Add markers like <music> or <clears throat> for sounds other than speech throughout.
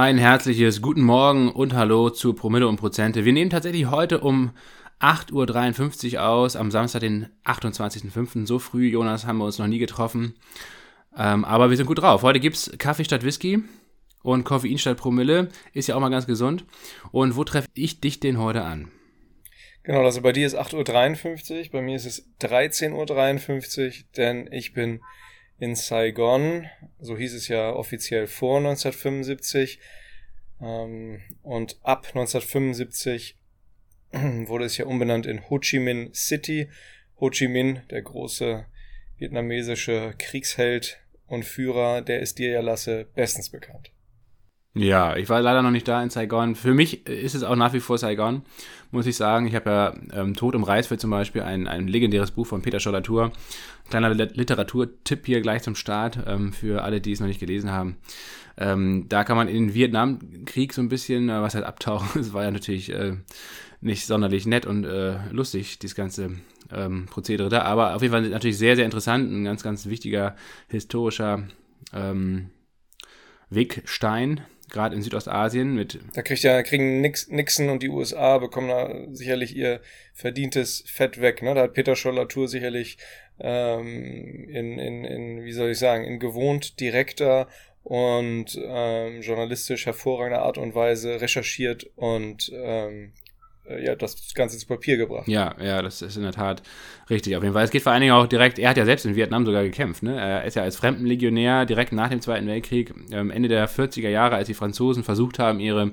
Ein herzliches Guten Morgen und Hallo zu Promille und Prozente. Wir nehmen tatsächlich heute um 8.53 Uhr aus, am Samstag, den 28.05. So früh, Jonas, haben wir uns noch nie getroffen. Ähm, aber wir sind gut drauf. Heute gibt es Kaffee statt Whisky und Koffein statt Promille. Ist ja auch mal ganz gesund. Und wo treffe ich dich denn heute an? Genau, also bei dir ist 8.53 Uhr, bei mir ist es 13.53 Uhr, denn ich bin in Saigon, so hieß es ja offiziell vor 1975. Ähm, und ab 1975 <clears throat> wurde es ja umbenannt in Ho Chi Minh City. Ho Chi Minh, der große vietnamesische Kriegsheld und Führer, der ist dir ja, Lasse, bestens bekannt. Ja, ich war leider noch nicht da in Saigon. Für mich ist es auch nach wie vor Saigon, muss ich sagen. Ich habe ja ähm, Tod im Reisfeld zum Beispiel, ein, ein legendäres Buch von Peter Schollatur. Kleiner Literaturtipp hier gleich zum Start ähm, für alle, die es noch nicht gelesen haben. Ähm, da kann man in den Vietnamkrieg so ein bisschen äh, was halt abtauchen. <laughs> Es war ja natürlich äh, nicht sonderlich nett und äh, lustig, dieses ganze ähm, Prozedere da. Aber auf jeden Fall natürlich sehr, sehr interessant. Ein ganz, ganz wichtiger historischer ähm, Wegstein gerade in Südostasien mit. Da kriegt ja, kriegen Nix, Nixon und die USA bekommen da sicherlich ihr verdientes Fett weg. Ne? Da hat Peter Scholl-Latour sicherlich ähm, in, in, in, wie soll ich sagen, in gewohnt direkter und ähm, journalistisch hervorragender Art und Weise recherchiert und ähm, äh, ja, das Ganze zu Papier gebracht. Ja, ja, das ist in der Tat richtig. Auf jeden Fall. Es geht vor allen Dingen auch direkt, er hat ja selbst in Vietnam sogar gekämpft. Ne? Er ist ja als Fremdenlegionär direkt nach dem Zweiten Weltkrieg, ähm, Ende der 40er Jahre, als die Franzosen versucht haben, ihre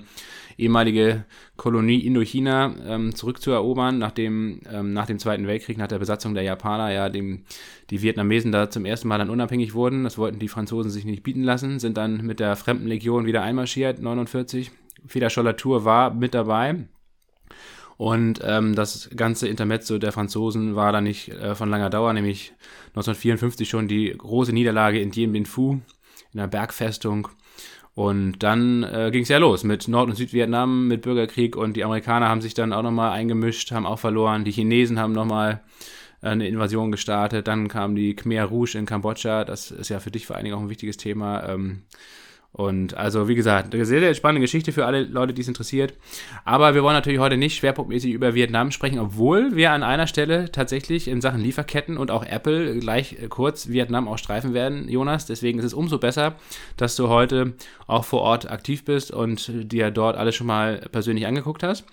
ehemalige Kolonie Indochina ähm, zurückzuerobern, nachdem ähm, nach dem Zweiten Weltkrieg, nach der Besatzung der Japaner, ja dem, die Vietnamesen da zum ersten Mal dann unabhängig wurden. Das wollten die Franzosen sich nicht bieten lassen, sind dann mit der Fremdenlegion wieder einmarschiert, 49. Feder Schollatur war mit dabei und ähm, das ganze Intermezzo der Franzosen war dann nicht äh, von langer Dauer, nämlich 1954 schon die große Niederlage in Dien Bien Phu, in der Bergfestung. Und dann äh, ging es ja los mit Nord- und Südvietnam, mit Bürgerkrieg und die Amerikaner haben sich dann auch nochmal eingemischt, haben auch verloren. Die Chinesen haben nochmal äh, eine Invasion gestartet. Dann kam die Khmer Rouge in Kambodscha. Das ist ja für dich vor allen Dingen auch ein wichtiges Thema. Ähm, und also, wie gesagt, eine sehr, sehr spannende Geschichte für alle Leute, die es interessiert. Aber wir wollen natürlich heute nicht schwerpunktmäßig über Vietnam sprechen, obwohl wir an einer Stelle tatsächlich in Sachen Lieferketten und auch Apple gleich kurz Vietnam auch streifen werden, Jonas. Deswegen ist es umso besser, dass du heute auch vor Ort aktiv bist und dir dort alles schon mal persönlich angeguckt hast.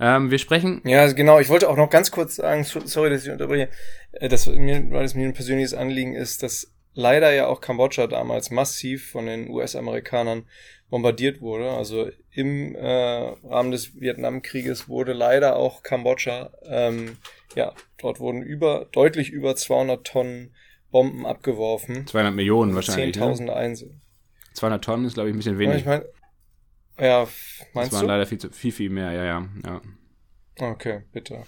Ähm, wir sprechen. Ja, genau. Ich wollte auch noch ganz kurz sagen, sorry, dass ich unterbreche, äh, dass mir, weil es mir ein persönliches Anliegen ist, dass leider ja auch Kambodscha damals massiv von den US-Amerikanern bombardiert wurde. Also im äh, Rahmen des Vietnamkrieges wurde leider auch Kambodscha, ähm, ja, dort wurden über, deutlich über 200 Tonnen Bomben abgeworfen. 200 Millionen wahrscheinlich. 10.000 ne? Einzel. 200 Tonnen ist, glaube ich, ein bisschen wenig. Ich mein, ja, meinst das waren du? leider viel, viel, viel mehr, ja, ja, ja. Okay, bitte.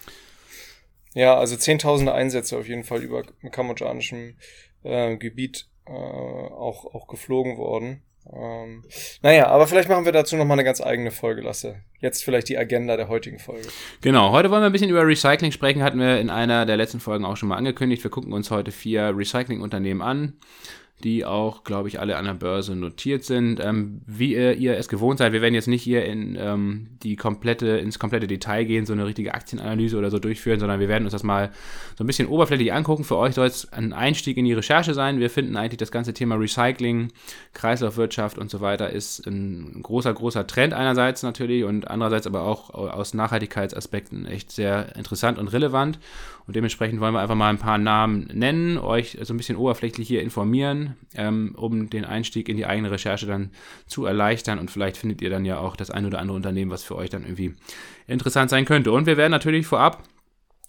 Ja, also zehntausende Einsätze auf jeden Fall über kambodschanischem äh, Gebiet äh, auch, auch geflogen worden. Ähm, naja, aber vielleicht machen wir dazu nochmal eine ganz eigene Folge, Lasse. Jetzt vielleicht die Agenda der heutigen Folge. Genau, heute wollen wir ein bisschen über Recycling sprechen, hatten wir in einer der letzten Folgen auch schon mal angekündigt. Wir gucken uns heute vier Recyclingunternehmen an die auch, glaube ich, alle an der Börse notiert sind. Ähm, wie ihr, ihr, es gewohnt seid, wir werden jetzt nicht hier in ähm, die komplette, ins komplette Detail gehen, so eine richtige Aktienanalyse oder so durchführen, sondern wir werden uns das mal so ein bisschen oberflächlich angucken. Für euch soll es ein Einstieg in die Recherche sein. Wir finden eigentlich das ganze Thema Recycling, Kreislaufwirtschaft und so weiter ist ein großer, großer Trend einerseits natürlich und andererseits aber auch aus Nachhaltigkeitsaspekten echt sehr interessant und relevant. Und dementsprechend wollen wir einfach mal ein paar Namen nennen, euch so ein bisschen oberflächlich hier informieren, ähm, um den Einstieg in die eigene Recherche dann zu erleichtern. Und vielleicht findet ihr dann ja auch das ein oder andere Unternehmen, was für euch dann irgendwie interessant sein könnte. Und wir werden natürlich vorab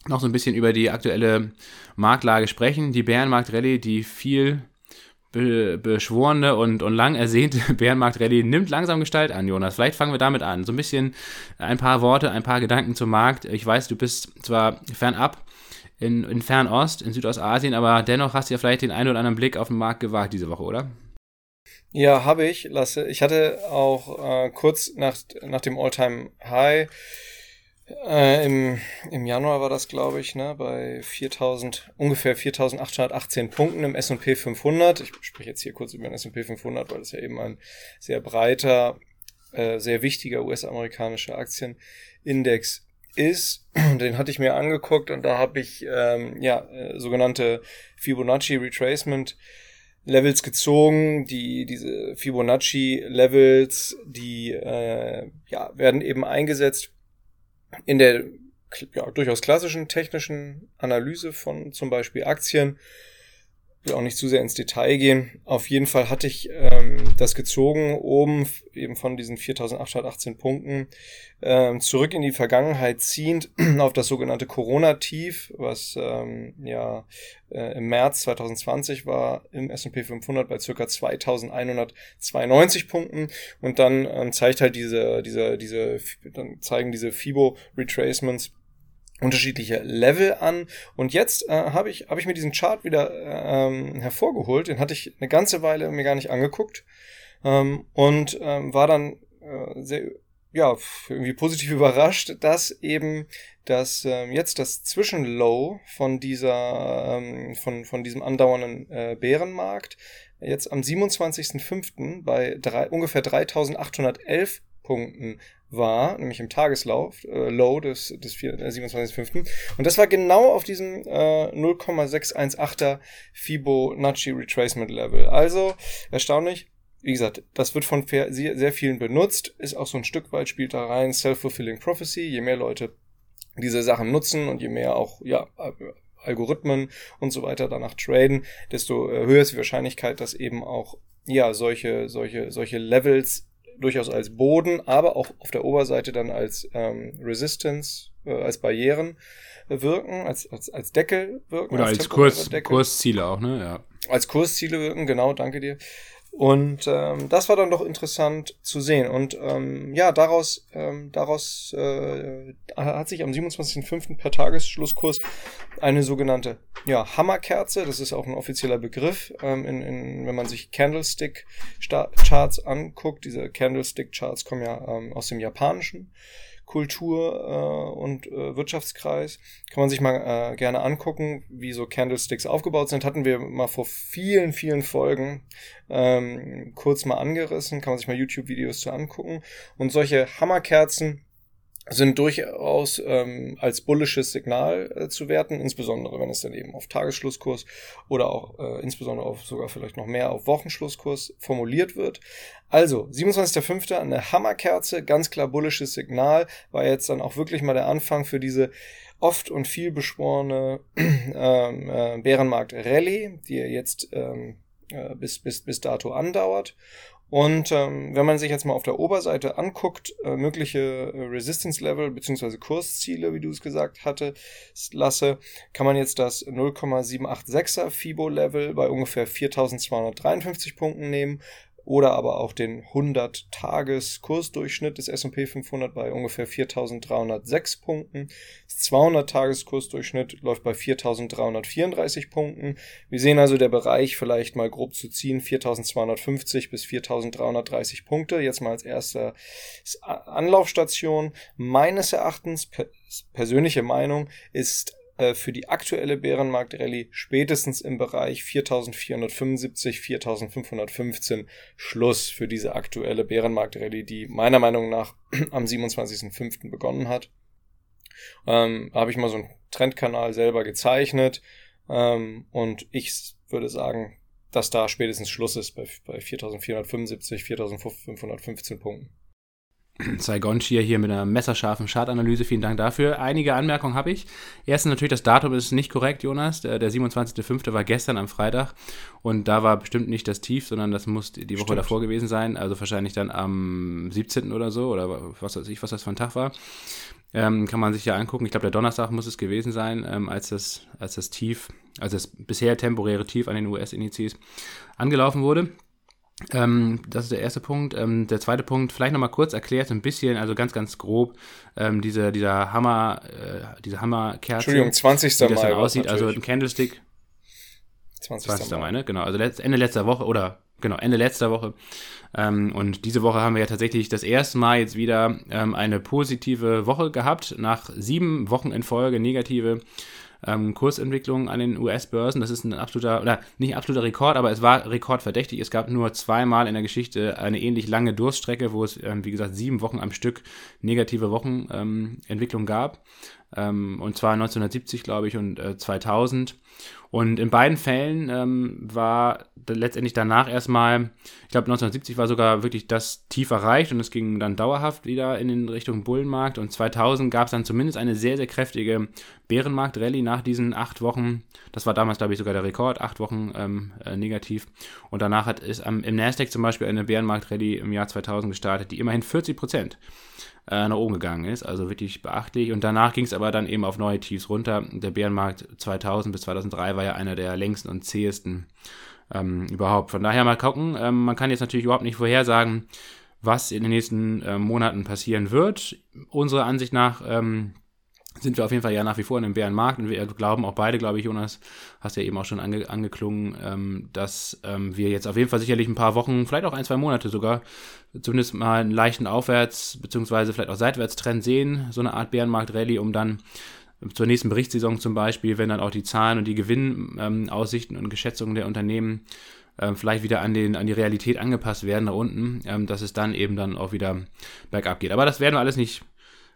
noch so ein bisschen über die aktuelle Marktlage sprechen. Die Bärenmarkt-Rallye, die viel be beschworene und, und lang ersehnte <laughs> Bärenmarkt-Rallye nimmt langsam Gestalt an, Jonas. Vielleicht fangen wir damit an. So ein bisschen ein paar Worte, ein paar Gedanken zum Markt. Ich weiß, du bist zwar fernab in, in Fernost, in Südostasien, aber dennoch hast du ja vielleicht den einen oder anderen Blick auf den Markt gewagt diese Woche, oder? Ja, habe ich, Lasse. Ich hatte auch äh, kurz nach, nach dem Alltime high äh, im, im Januar war das, glaube ich, ne, bei 4000, ungefähr 4818 Punkten im S&P 500. Ich spreche jetzt hier kurz über den S&P 500, weil das ja eben ein sehr breiter äh, sehr wichtiger US-amerikanischer Aktienindex ist. <clears throat> Den hatte ich mir angeguckt und da habe ich ähm, ja äh, sogenannte Fibonacci Retracement Levels gezogen. Die diese Fibonacci Levels, die äh, ja werden eben eingesetzt in der ja, durchaus klassischen technischen Analyse von zum Beispiel Aktien will auch nicht zu sehr ins Detail gehen. Auf jeden Fall hatte ich ähm, das gezogen, oben eben von diesen 4818 Punkten, ähm, zurück in die Vergangenheit ziehend <clears throat> auf das sogenannte Corona-Tief, was ähm, ja äh, im März 2020 war im S&P 500 bei circa 2192 Punkten und dann ähm, zeigt halt diese, diese, diese, dann zeigen diese FIBO Retracements unterschiedliche Level an. Und jetzt äh, habe ich, hab ich mir diesen Chart wieder ähm, hervorgeholt. Den hatte ich eine ganze Weile mir gar nicht angeguckt. Ähm, und ähm, war dann äh, sehr, ja, irgendwie positiv <laughs> überrascht, dass eben dass ähm, jetzt das Zwischenlow von dieser, ähm, von, von diesem andauernden äh, Bärenmarkt jetzt am 27.05. bei drei, ungefähr 3811 Punkten war, nämlich im Tageslauf, äh, Low des, des 27.05. Äh, Und das war genau auf diesem äh, 0,618er Fibonacci Retracement Level. Also erstaunlich. Wie gesagt, das wird von sehr, vielen benutzt, ist auch so ein Stück weit, spielt da rein, Self-Fulfilling Prophecy. Je mehr Leute diese Sachen nutzen und je mehr auch, ja, Algorithmen und so weiter danach traden, desto äh, höher ist die Wahrscheinlichkeit, dass eben auch ja solche solche solche Levels durchaus als Boden, aber auch auf der Oberseite dann als ähm, Resistance, äh, als Barrieren wirken, als, als, als Deckel wirken. Oder als, als Kurs, Kursziele auch, ne? Ja. Als Kursziele wirken, genau, danke dir. Und ähm, das war dann doch interessant zu sehen. Und ähm, ja, daraus, ähm, daraus äh, hat sich am 27.05. per Tagesschlusskurs eine sogenannte ja, Hammerkerze, das ist auch ein offizieller Begriff, ähm, in, in, wenn man sich Candlestick-Charts anguckt. Diese Candlestick-Charts kommen ja ähm, aus dem Japanischen. Kultur äh, und äh, Wirtschaftskreis. Kann man sich mal äh, gerne angucken, wie so Candlesticks aufgebaut sind. Hatten wir mal vor vielen, vielen Folgen ähm, kurz mal angerissen. Kann man sich mal YouTube-Videos zu angucken. Und solche Hammerkerzen sind durchaus ähm, als bullisches Signal äh, zu werten, insbesondere wenn es dann eben auf Tagesschlusskurs oder auch äh, insbesondere auf sogar vielleicht noch mehr auf Wochenschlusskurs formuliert wird. Also 27.05. eine Hammerkerze, ganz klar bullisches Signal, war jetzt dann auch wirklich mal der Anfang für diese oft und viel beschworene <clears throat> ähm, äh, Bärenmarkt Rallye, die jetzt ähm, äh, bis, bis, bis dato andauert. Und ähm, wenn man sich jetzt mal auf der Oberseite anguckt, äh, mögliche äh, Resistance Level beziehungsweise Kursziele, wie du es gesagt hatte, lasse, kann man jetzt das 0,786er FIBO Level bei ungefähr 4253 Punkten nehmen oder aber auch den 100-Tages-Kursdurchschnitt des S&P 500 bei ungefähr 4.306 Punkten. Das 200-Tages-Kursdurchschnitt läuft bei 4.334 Punkten. Wir sehen also der Bereich vielleicht mal grob zu ziehen 4.250 bis 4.330 Punkte. Jetzt mal als erste Anlaufstation. Meines Erachtens, persönliche Meinung, ist äh, für die aktuelle Bärenmarkt-Rallye spätestens im Bereich 4475, 4515 Schluss für diese aktuelle Bärenmarkt-Rallye, die meiner Meinung nach <clears throat> am 27.05. begonnen hat. Ähm, habe ich mal so einen Trendkanal selber gezeichnet ähm, und ich würde sagen, dass da spätestens Schluss ist bei, bei 4475, 4515 Punkten. Saigon Cheer hier mit einer messerscharfen Chartanalyse. Vielen Dank dafür. Einige Anmerkungen habe ich. Erstens natürlich, das Datum ist nicht korrekt, Jonas. Der, der 27.05. war gestern am Freitag und da war bestimmt nicht das Tief, sondern das muss die Woche Stimmt. davor gewesen sein. Also wahrscheinlich dann am 17. oder so oder was weiß ich, was das für ein Tag war. Ähm, kann man sich ja angucken. Ich glaube, der Donnerstag muss es gewesen sein, ähm, als, das, als das Tief, also das bisher temporäre Tief an den US-Indizes angelaufen wurde. Ähm, das ist der erste Punkt. Ähm, der zweite Punkt, vielleicht nochmal kurz erklärt, ein bisschen, also ganz, ganz grob, ähm, diese, dieser Hammer, äh, diese Hammerkerze. Entschuldigung, 20. Mai. Wie das dann aussieht, also ein Candlestick. 20. 20. Mai, ne? Genau, also Ende letzter Woche oder genau, Ende letzter Woche. Ähm, und diese Woche haben wir ja tatsächlich das erste Mal jetzt wieder ähm, eine positive Woche gehabt, nach sieben Wochen in Folge negative ähm, Kursentwicklung an den US-Börsen. Das ist ein absoluter, oder nicht absoluter Rekord, aber es war rekordverdächtig. Es gab nur zweimal in der Geschichte eine ähnlich lange Durststrecke, wo es, ähm, wie gesagt, sieben Wochen am Stück negative Wochenentwicklung ähm, gab. Ähm, und zwar 1970, glaube ich, und äh, 2000. Und in beiden Fällen ähm, war letztendlich danach erstmal, ich glaube 1970 war sogar wirklich das Tief erreicht und es ging dann dauerhaft wieder in Richtung Bullenmarkt und 2000 gab es dann zumindest eine sehr, sehr kräftige Bärenmarkt-Rallye nach diesen acht Wochen. Das war damals, glaube ich, sogar der Rekord, acht Wochen ähm, äh, negativ. Und danach hat es ähm, im Nasdaq zum Beispiel eine Bärenmarkt-Rallye im Jahr 2000 gestartet, die immerhin 40 Prozent äh, nach oben gegangen ist, also wirklich beachtlich. Und danach ging es aber dann eben auf neue Tiefs runter. Der Bärenmarkt 2000 bis 2003 war ja einer der längsten und zähesten ähm, überhaupt. Von daher mal gucken. Ähm, man kann jetzt natürlich überhaupt nicht vorhersagen, was in den nächsten äh, Monaten passieren wird. Unserer Ansicht nach ähm, sind wir auf jeden Fall ja nach wie vor in einem Bärenmarkt und wir glauben auch beide, glaube ich, Jonas, hast ja eben auch schon ange, angeklungen, ähm, dass ähm, wir jetzt auf jeden Fall sicherlich ein paar Wochen, vielleicht auch ein, zwei Monate sogar, zumindest mal einen leichten Aufwärts- bzw. vielleicht auch Seitwärtstrend sehen, so eine Art Bärenmarkt-Rallye, um dann zur nächsten Berichtssaison zum Beispiel, wenn dann auch die Zahlen und die Gewinnaussichten ähm, und Geschätzungen der Unternehmen ähm, vielleicht wieder an, den, an die Realität angepasst werden nach unten, ähm, dass es dann eben dann auch wieder bergab geht. Aber das werden wir alles nicht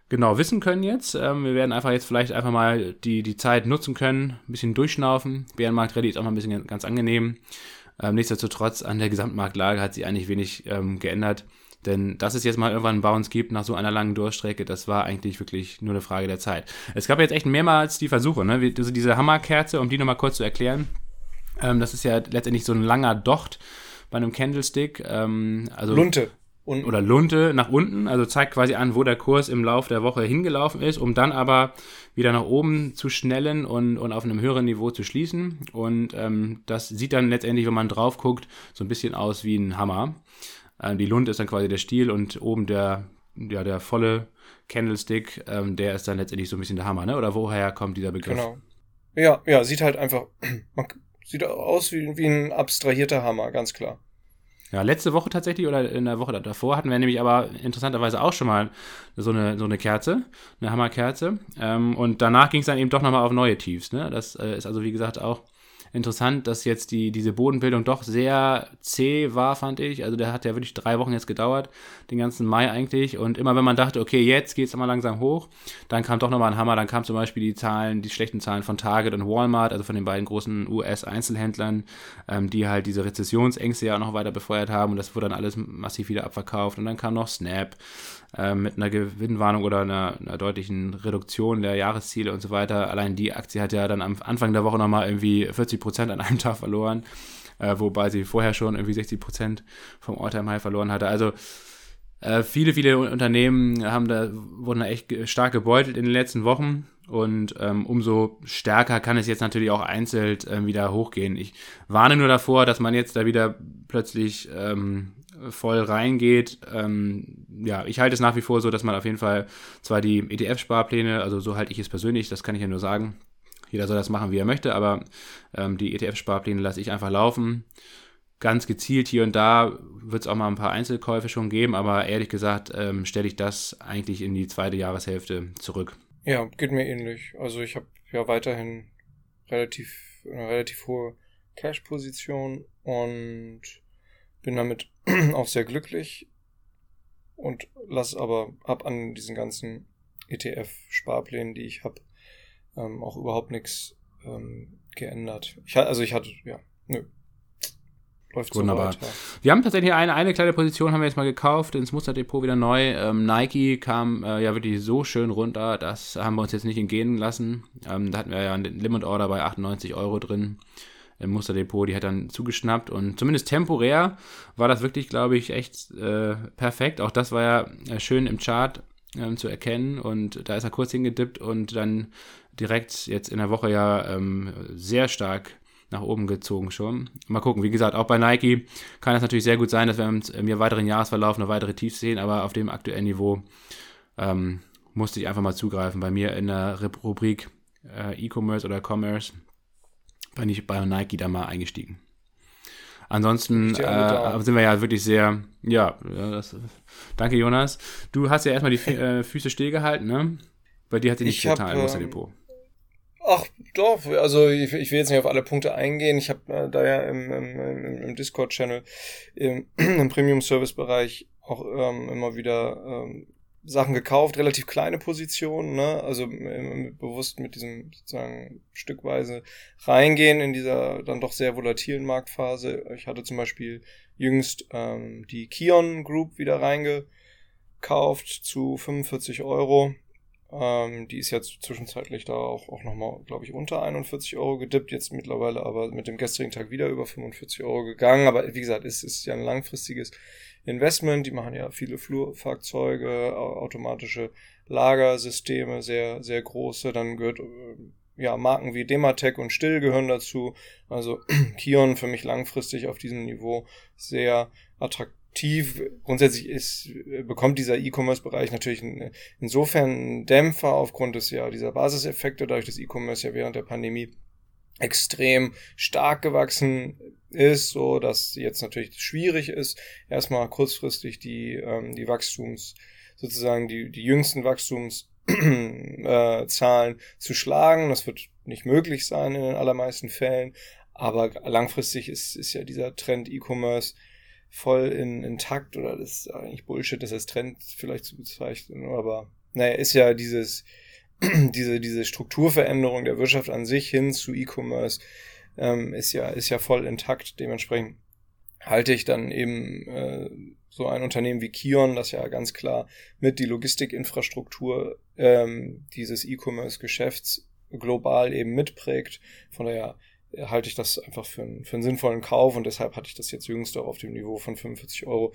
genau wissen können jetzt. Ähm, wir werden einfach jetzt vielleicht einfach mal die, die Zeit nutzen können, ein bisschen durchschnaufen. Bärenmarkt Rallye ist auch mal ein bisschen ganz angenehm. Ähm, nichtsdestotrotz an der Gesamtmarktlage hat sich eigentlich wenig ähm, geändert. Denn dass es jetzt mal irgendwann einen Bounce gibt nach so einer langen Durchstrecke, das war eigentlich wirklich nur eine Frage der Zeit. Es gab jetzt echt mehrmals die Versuche, ne? also diese Hammerkerze, um die nochmal kurz zu erklären. Ähm, das ist ja letztendlich so ein langer Docht bei einem Candlestick. Ähm, also Lunte. Unten. oder Lunte nach unten, also zeigt quasi an, wo der Kurs im Laufe der Woche hingelaufen ist, um dann aber wieder nach oben zu schnellen und, und auf einem höheren Niveau zu schließen. Und ähm, das sieht dann letztendlich, wenn man drauf guckt, so ein bisschen aus wie ein Hammer. Ähm, die Lunte ist dann quasi der Stiel und oben der, ja, der volle Candlestick, ähm, der ist dann letztendlich so ein bisschen der Hammer, ne? Oder woher kommt dieser Begriff? Genau. Ja, ja, sieht halt einfach, <clears throat> sieht aus wie, wie ein abstrahierter Hammer, ganz klar. Ja, letzte Woche tatsächlich oder in der Woche davor hatten wir nämlich aber interessanterweise auch schon mal so eine, so eine Kerze, eine Hammerkerze. Ähm, und danach ging es dann eben doch nochmal auf neue Tiefs. Ne? Das äh, ist also, wie gesagt, auch interessant, dass jetzt die, diese Bodenbildung doch sehr zäh war, fand ich. Also der hat ja wirklich drei Wochen jetzt gedauert, den ganzen Mai eigentlich. Und immer wenn man dachte, okay, jetzt geht es immer langsam hoch, dann kam doch nochmal ein Hammer. Dann kam zum Beispiel die Zahlen, die schlechten Zahlen von Target und Walmart, also von den beiden großen US-Einzelhändlern, ähm, die halt diese Rezessionsängste ja auch noch weiter befeuert haben. Und das wurde dann alles massiv wieder abverkauft. Und dann kam noch Snap äh, mit einer Gewinnwarnung oder einer, einer, deutlichen Reduktion der Jahresziele und so weiter. Allein die Aktie hat ja dann am Anfang der Woche nochmal irgendwie 40 Prozent an einem <laughs> Tag verloren, äh, wobei sie vorher schon irgendwie 60 Prozent vom Alltime High verloren hatte. Also äh, viele, viele Unternehmen haben da, wurden da echt stark gebeutelt in den letzten Wochen. Und ähm, umso stärker kann es jetzt natürlich auch einzeln äh, wieder hochgehen. Ich warne nur davor, dass man jetzt da wieder plötzlich ähm, voll reingeht. Ähm, ja, ich halte es nach wie vor so, dass man auf jeden Fall zwar die ETF-Sparpläne, also so halte ich es persönlich, das kann ich ja nur sagen. Jeder soll das machen, wie er möchte, aber ähm, die ETF-Sparpläne lasse ich einfach laufen. Ganz gezielt hier und da wird es auch mal ein paar Einzelkäufe schon geben, aber ehrlich gesagt ähm, stelle ich das eigentlich in die zweite Jahreshälfte zurück. Ja, geht mir ähnlich. Also ich habe ja weiterhin relativ eine relativ hohe Cash-Position und bin damit <clears throat> auch sehr glücklich und lass aber ab an diesen ganzen ETF-Sparplänen, die ich habe, ähm, auch überhaupt nichts ähm, geändert. Ich, also ich hatte, ja, nö. Läuft Wunderbar. So wir haben tatsächlich eine, eine kleine Position, haben wir jetzt mal gekauft, ins Musterdepot wieder neu. Ähm, Nike kam äh, ja wirklich so schön runter, das haben wir uns jetzt nicht entgehen lassen. Ähm, da hatten wir ja einen Limit Order bei 98 Euro drin im Musterdepot, die hat dann zugeschnappt und zumindest temporär war das wirklich, glaube ich, echt äh, perfekt. Auch das war ja äh, schön im Chart ähm, zu erkennen und da ist er kurz hingedippt und dann direkt jetzt in der Woche ja ähm, sehr stark nach oben gezogen schon. Mal gucken, wie gesagt, auch bei Nike kann es natürlich sehr gut sein, dass wir im, weiteren Jahresverlauf eine weitere Tiefs sehen, aber auf dem aktuellen Niveau ähm, musste ich einfach mal zugreifen. Bei mir in der Rubrik äh, E-Commerce oder Commerce bin ich bei Nike da mal eingestiegen. Ansonsten äh, sind wir ja wirklich sehr, ja, das, danke Jonas. Du hast ja erstmal die <laughs> äh, Füße stillgehalten, ne? Bei dir hat sie nicht getan, im Muster Depot. Ach, doch, also ich, ich, will jetzt nicht auf alle Punkte eingehen. Ich habe äh, da ja im, im, im Discord-Channel im, <clears throat> im Premium-Service-Bereich auch ähm, immer wieder ähm, Sachen gekauft, relativ kleine Positionen, ne? also bewusst mit diesem sozusagen stückweise reingehen in dieser dann doch sehr volatilen Marktphase. Ich hatte zum Beispiel jüngst ähm, die Kion Group wieder reingekauft zu 45 Euro ähm, die ist jetzt zwischenzeitlich da auch, auch nochmal, glaube ich, unter 41 Euro gedippt, jetzt mittlerweile aber mit dem gestrigen Tag wieder über 45 Euro gegangen. Aber wie gesagt, es ist ja ein langfristiges Investment. Die machen ja viele Flurfahrzeuge, automatische Lagersysteme, sehr, sehr große. Dann gehört äh, ja, Marken wie Dematec und Still gehören dazu. Also <clears throat> Kion für mich langfristig auf diesem Niveau sehr attraktiv. Grundsätzlich ist, bekommt dieser E-Commerce-Bereich natürlich insofern einen Dämpfer aufgrund des ja dieser Basiseffekte, dadurch, dass E-Commerce ja während der Pandemie extrem stark gewachsen ist, so dass jetzt natürlich schwierig ist, erstmal kurzfristig die, ähm, die Wachstums, sozusagen die, die jüngsten Wachstumszahlen <clears throat> äh, zu schlagen. Das wird nicht möglich sein in den allermeisten Fällen. Aber langfristig ist, ist ja dieser Trend E-Commerce voll in, intakt oder das ist eigentlich Bullshit, das als Trend vielleicht zu bezeichnen, aber naja, ist ja dieses, <clears throat> diese, diese Strukturveränderung der Wirtschaft an sich hin zu E-Commerce ähm, ist ja, ist ja voll intakt. Dementsprechend halte ich dann eben äh, so ein Unternehmen wie Kion, das ja ganz klar mit die Logistikinfrastruktur ähm, dieses E-Commerce-Geschäfts global eben mitprägt. Von daher halte ich das einfach für, einen, für einen sinnvollen Kauf und deshalb hatte ich das jetzt jüngst auch auf dem Niveau von 45 Euro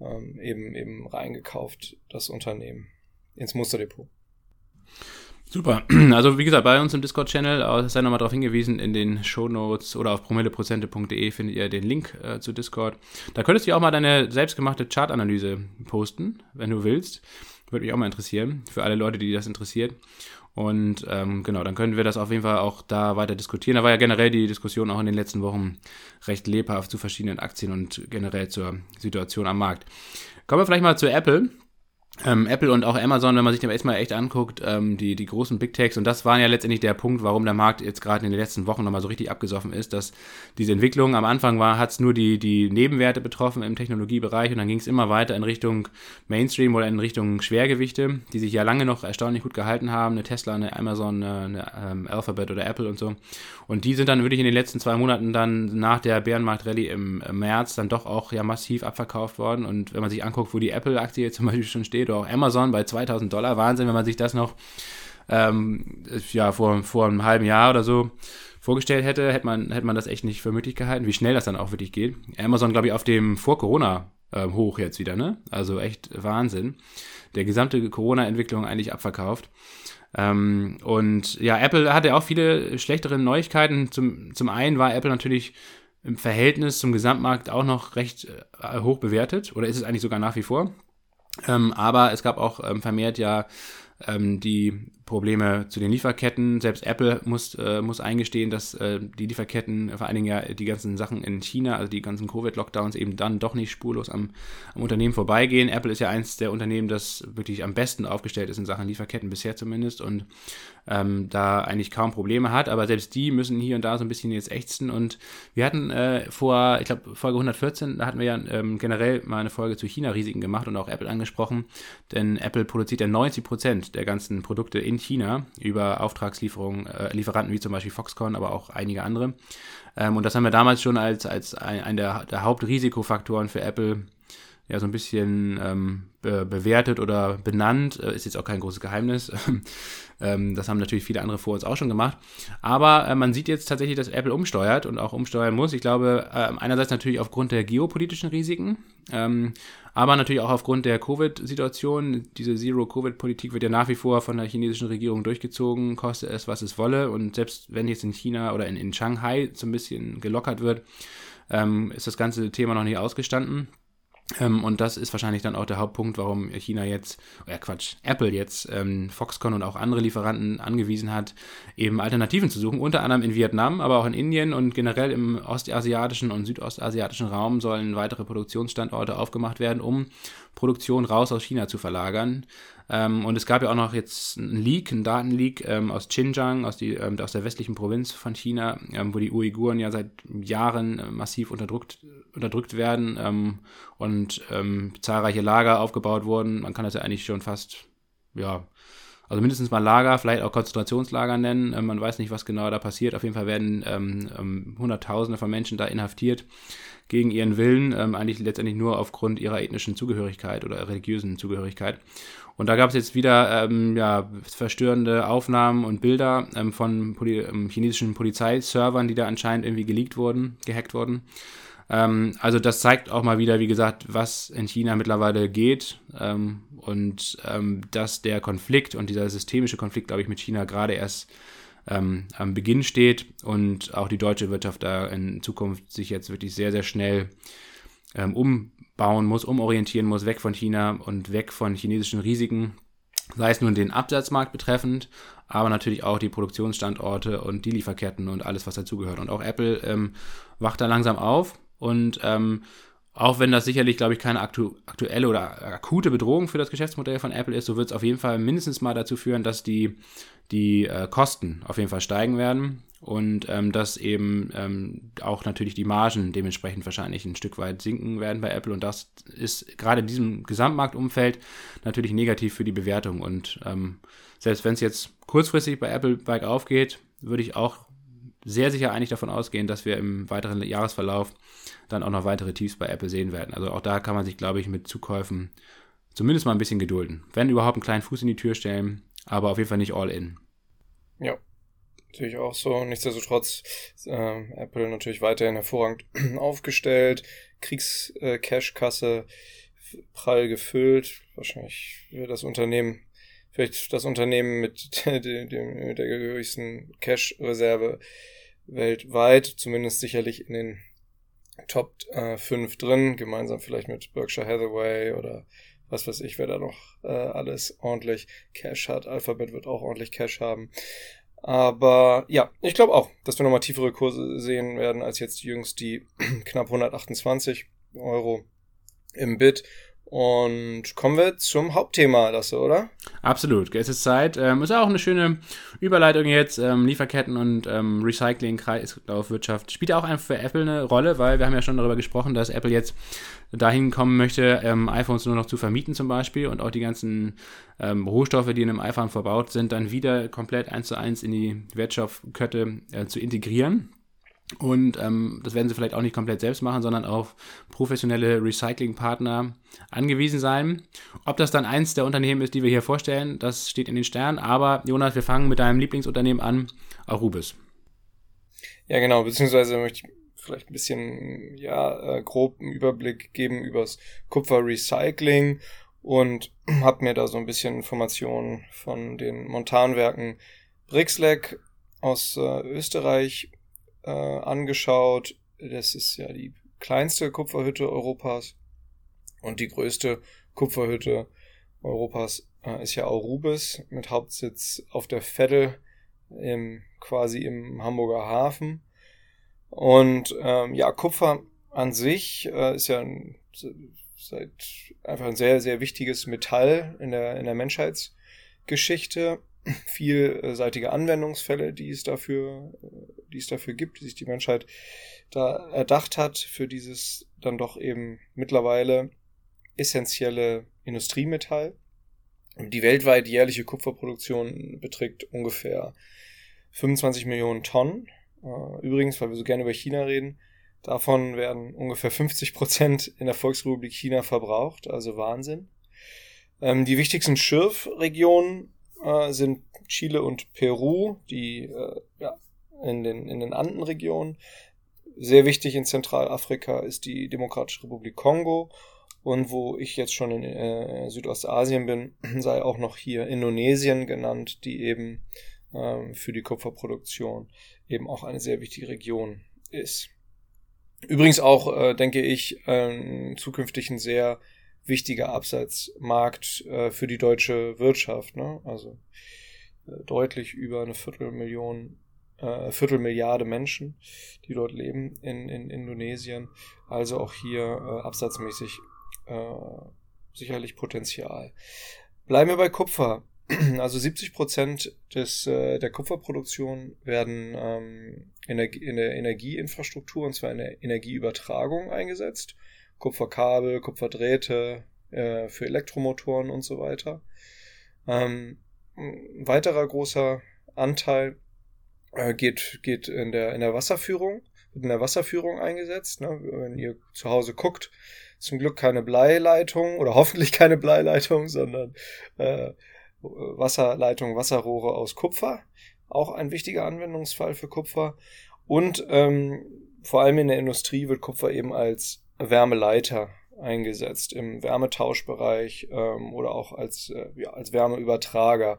ähm, eben, eben reingekauft, das Unternehmen, ins Musterdepot. Super. <clears throat> Also wie gesagt, bei uns im Discord-Channel, äh, sei nochmal darauf hingewiesen, in den Shownotes oder auf promilleprozente.de findet ihr den Link äh, zu Discord. Da könntest du auch mal deine selbstgemachte Chartanalyse posten, wenn du willst. Würde mich auch mal interessieren, für alle Leute, die das interessiert. Und ähm, genau, dann können wir das auf jeden Fall auch da weiter diskutieren. Da war ja generell die Diskussion auch in den letzten Wochen recht lebhaft zu verschiedenen Aktien und generell zur Situation am Markt. Kommen wir vielleicht mal zu Apple. Ähm, Apple und auch Amazon, wenn man sich das erstmal echt anguckt, ähm, die, die großen Big Techs, und das war ja letztendlich der Punkt, warum der Markt jetzt gerade in den letzten Wochen nochmal so richtig abgesoffen ist, dass diese Entwicklung am Anfang war, hat es nur die, die Nebenwerte betroffen im Technologiebereich und dann ging es immer weiter in Richtung Mainstream oder in Richtung Schwergewichte, die sich ja lange noch erstaunlich gut gehalten haben, eine Tesla, eine Amazon, eine, eine ähm, Alphabet oder Apple und so. Und die sind dann wirklich in den letzten zwei Monaten dann nach der Bärenmarkt-Rallye im März dann doch auch ja massiv abverkauft worden. Und wenn man sich anguckt, wo die Apple-Aktie jetzt zum Beispiel schon steht, oder auch Amazon bei 2000 Dollar. Wahnsinn, wenn man sich das noch ähm, ja, vor, vor einem halben Jahr oder so vorgestellt hätte, hätte man, hätte man das echt nicht für möglich gehalten, wie schnell das dann auch wirklich geht. Amazon, glaube ich, auf dem Vor-Corona äh, hoch jetzt wieder, ne? Also echt Wahnsinn. Der gesamte Corona-Entwicklung eigentlich abverkauft. Ähm, und ja, Apple hatte auch viele schlechtere Neuigkeiten. Zum, zum einen war Apple natürlich im Verhältnis zum Gesamtmarkt auch noch recht äh, hoch bewertet. Oder ist es eigentlich sogar nach wie vor? Ähm, aber es gab auch ähm, vermehrt ja ähm, die Probleme zu den Lieferketten. Selbst Apple muss, äh, muss eingestehen, dass äh, die Lieferketten, vor allen Dingen ja die ganzen Sachen in China, also die ganzen Covid-Lockdowns eben dann doch nicht spurlos am, am, Unternehmen vorbeigehen. Apple ist ja eins der Unternehmen, das wirklich am besten aufgestellt ist in Sachen Lieferketten, bisher zumindest, und ähm, da eigentlich kaum Probleme hat. Aber selbst die müssen hier und da so ein bisschen jetzt ächzen. Und wir hatten äh, vor, ich glaube, Folge 114, da hatten wir ja ähm, generell mal eine Folge zu China-Risiken gemacht und auch Apple angesprochen. Denn Apple produziert ja 90 Prozent der ganzen Produkte in China über Auftragslieferungen, äh, Lieferanten wie zum Beispiel Foxconn, aber auch einige andere. Ähm, und das haben wir damals schon als, als ein, ein der, der Hauptrisikofaktoren für Apple ja so ein bisschen ähm, be bewertet oder benannt. Äh, ist jetzt auch kein großes Geheimnis. <laughs> ähm, das haben natürlich viele andere vor uns auch schon gemacht. Aber äh, man sieht jetzt tatsächlich, dass Apple umsteuert und auch umsteuern muss. Ich glaube, äh, einerseits natürlich aufgrund der geopolitischen Risiken, ähm, aber natürlich auch aufgrund der Covid-Situation. Diese Zero-Covid-Politik wird ja nach wie vor von der chinesischen Regierung durchgezogen, koste es, was es wolle. Und selbst wenn jetzt in China oder in, in Shanghai so ein bisschen gelockert wird, ähm, ist das ganze Thema noch nicht ausgestanden. Ähm, und das ist wahrscheinlich dann auch der Hauptpunkt, warum China jetzt, äh Quatsch, Apple jetzt ähm, Foxconn und auch andere Lieferanten angewiesen hat, eben Alternativen zu suchen, unter anderem in Vietnam, aber auch in Indien und generell im ostasiatischen und südostasiatischen Raum sollen weitere Produktionsstandorte aufgemacht werden, um Produktion raus aus China zu verlagern. Ähm, und es gab ja auch noch jetzt einen Leak, einen Datenleak ähm, aus Xinjiang, aus, die, ähm, aus der westlichen Provinz von China, ähm, wo die Uiguren ja seit Jahren äh, massiv unterdrückt, unterdrückt werden ähm, und ähm, zahlreiche Lager aufgebaut wurden. Man kann das ja eigentlich schon fast, ja, also mindestens mal Lager, vielleicht auch Konzentrationslager nennen. Ähm, man weiß nicht, was genau da passiert. Auf jeden Fall werden ähm, ähm, Hunderttausende von Menschen da inhaftiert gegen ihren Willen, eigentlich letztendlich nur aufgrund ihrer ethnischen Zugehörigkeit oder religiösen Zugehörigkeit. Und da gab es jetzt wieder ähm, ja, verstörende Aufnahmen und Bilder ähm, von Poli ähm, chinesischen Polizeiservern, die da anscheinend irgendwie geleakt wurden, gehackt wurden. Ähm, also das zeigt auch mal wieder, wie gesagt, was in China mittlerweile geht ähm, und dass der Konflikt und dieser systemische Konflikt, glaube ich, mit China gerade erst ähm, am Beginn steht und auch die deutsche Wirtschaft da in Zukunft sich jetzt wirklich sehr, sehr schnell ähm, umbauen muss, umorientieren muss, weg von China und weg von chinesischen Risiken, sei es nun den Absatzmarkt betreffend, aber natürlich auch die Produktionsstandorte und die Lieferketten und alles, was dazugehört. Und auch Apple ähm, wacht da langsam auf und ähm, auch wenn das sicherlich, glaube ich, keine aktu aktuelle oder akute Bedrohung für das Geschäftsmodell von Apple ist, so wird es auf jeden Fall mindestens mal dazu führen, dass die, die äh, Kosten auf jeden Fall steigen werden und ähm, dass eben ähm, auch natürlich die Margen dementsprechend wahrscheinlich ein Stück weit sinken werden bei Apple und das ist gerade in diesem Gesamtmarktumfeld natürlich negativ für die Bewertung und ähm, selbst wenn es jetzt kurzfristig bei Apple Bike aufgeht, würde ich auch sehr sicher eigentlich davon ausgehen, dass wir im weiteren Jahresverlauf dann auch noch weitere Tiefs bei Apple sehen werden. Also auch da kann man sich, glaube ich, mit Zukäufen zumindest mal ein bisschen gedulden. Wenn überhaupt einen kleinen Fuß in die Tür stellen, aber auf jeden Fall nicht all in. Ja, natürlich auch so. Nichtsdestotrotz äh, Apple natürlich weiterhin hervorragend <clears throat> aufgestellt. Kriegs-Cash-Kasse äh, prall gefüllt. Wahrscheinlich wird das Unternehmen, vielleicht das Unternehmen mit, <laughs> der, mit der gehörigsten Cash-Reserve weltweit, zumindest sicherlich in den Top äh, 5 drin, gemeinsam vielleicht mit Berkshire Hathaway oder was weiß ich, wer da noch äh, alles ordentlich Cash hat. Alphabet wird auch ordentlich Cash haben. Aber ja, ich glaube auch, dass wir nochmal tiefere Kurse sehen werden als jetzt jüngst die <clears throat> knapp 128 Euro im Bit. Und kommen wir zum Hauptthema, Lasse, oder? Absolut, es ist Zeit. Ähm, ist auch eine schöne Überleitung jetzt. Ähm, Lieferketten und ähm, Recycling, Kreislaufwirtschaft spielt auch einfach für Apple eine Rolle, weil wir haben ja schon darüber gesprochen, dass Apple jetzt dahin kommen möchte, ähm, iPhones nur noch zu vermieten zum Beispiel und auch die ganzen ähm, Rohstoffe, die in einem iPhone verbaut sind, dann wieder komplett eins zu eins in die Wertstoffkette äh, zu integrieren. Und ähm, das werden sie vielleicht auch nicht komplett selbst machen, sondern auf professionelle Recyclingpartner angewiesen sein. Ob das dann eins der Unternehmen ist, die wir hier vorstellen, das steht in den Sternen. Aber Jonas, wir fangen mit deinem Lieblingsunternehmen an, Arubis. Ja, genau, beziehungsweise möchte ich vielleicht ein bisschen, ja, äh, groben Überblick geben übers Kupferrecycling und <clears throat> habe mir da so ein bisschen Informationen von den Montanwerken Brixleck aus äh, Österreich äh, angeschaut. Das ist ja die kleinste Kupferhütte Europas und die größte Kupferhütte Europas äh, ist ja Aurubis mit Hauptsitz auf der Veddel im, quasi im Hamburger Hafen. Und ähm, ja, Kupfer an sich äh, ist ja ein, seit einfach ein sehr, sehr wichtiges Metall in der, in der Menschheitsgeschichte vielseitige Anwendungsfälle, die es dafür, die es dafür gibt, die sich die Menschheit da erdacht hat für dieses dann doch eben mittlerweile essentielle Industriemetall. Die weltweit jährliche Kupferproduktion beträgt ungefähr 25 Millionen Tonnen. Äh, übrigens, weil wir so gerne über China reden, davon werden ungefähr 50 Prozent in der Volksrepublik China verbraucht, also Wahnsinn. Ähm, die wichtigsten Schürfregionen äh, sind Chile und Peru, die äh, ja, in den, in den Andenregionen. Sehr wichtig in Zentralafrika ist die Demokratische Republik Kongo. Und wo ich jetzt schon in äh, Südostasien bin, <clears throat> sei auch noch hier Indonesien genannt, die eben ähm, für die Kupferproduktion eben auch eine sehr wichtige Region ist. Übrigens auch, äh, denke ich, äh, zukünftig ein sehr wichtiger Absatzmarkt äh, für die deutsche Wirtschaft. Ne? Also äh, deutlich über eine Viertelmillion, äh, Viertelmilliarde Menschen, die dort leben in, in Indonesien. Also auch hier äh, absatzmäßig äh, sicherlich Potenzial. Bleiben wir bei Kupfer. <clears throat> Also 70 Prozent des, äh, der Kupferproduktion werden ähm, in, der, in der Energieinfrastruktur, und zwar in der Energieübertragung eingesetzt. Kupferkabel, Kupferdrähte äh, für Elektromotoren und so weiter. Ähm, ein weiterer großer Anteil äh, geht, geht in, der, in der Wasserführung, wird in der Wasserführung eingesetzt. Ne? Wenn ihr zu Hause guckt, zum Glück keine Bleileitung oder <laughs> hoffentlich keine Bleileitung, sondern äh, Wasserleitung, Wasserrohre aus Kupfer. Auch ein wichtiger Anwendungsfall für Kupfer. Und ähm, vor allem in der Industrie wird Kupfer eben als Wärmeleiter eingesetzt, im Wärmetauschbereich ähm, oder auch als, äh, ja, als Wärmeübertrager.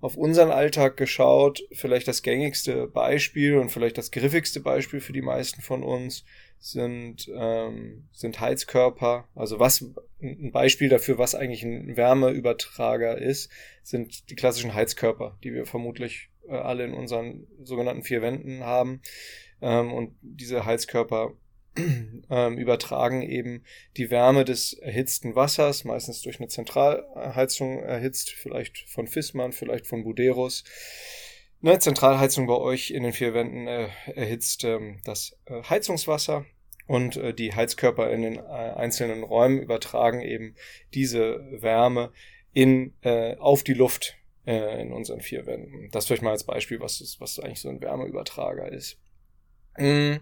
Auf unseren Alltag geschaut, vielleicht das gängigste Beispiel und vielleicht das griffigste Beispiel für die meisten von uns sind, ähm, sind Heizkörper. Also was ein Beispiel dafür, was eigentlich ein Wärmeübertrager ist, sind die klassischen Heizkörper, die wir vermutlich äh, alle in unseren sogenannten vier Wänden haben. Ähm, und diese Heizkörper <clears throat> ähm, übertragen eben die Wärme des erhitzten Wassers, meistens durch eine Zentralheizung erhitzt, vielleicht von Fissmann, vielleicht von Buderus. Eine Zentralheizung bei euch in den vier Wänden äh, erhitzt ähm, das äh, Heizungswasser und äh, die Heizkörper in den äh, einzelnen Räumen übertragen eben diese Wärme in, äh, auf die Luft äh, in unseren vier Wänden. Das vielleicht mal als Beispiel, was, ist, was eigentlich so ein Wärmeübertrager ist. Mhm.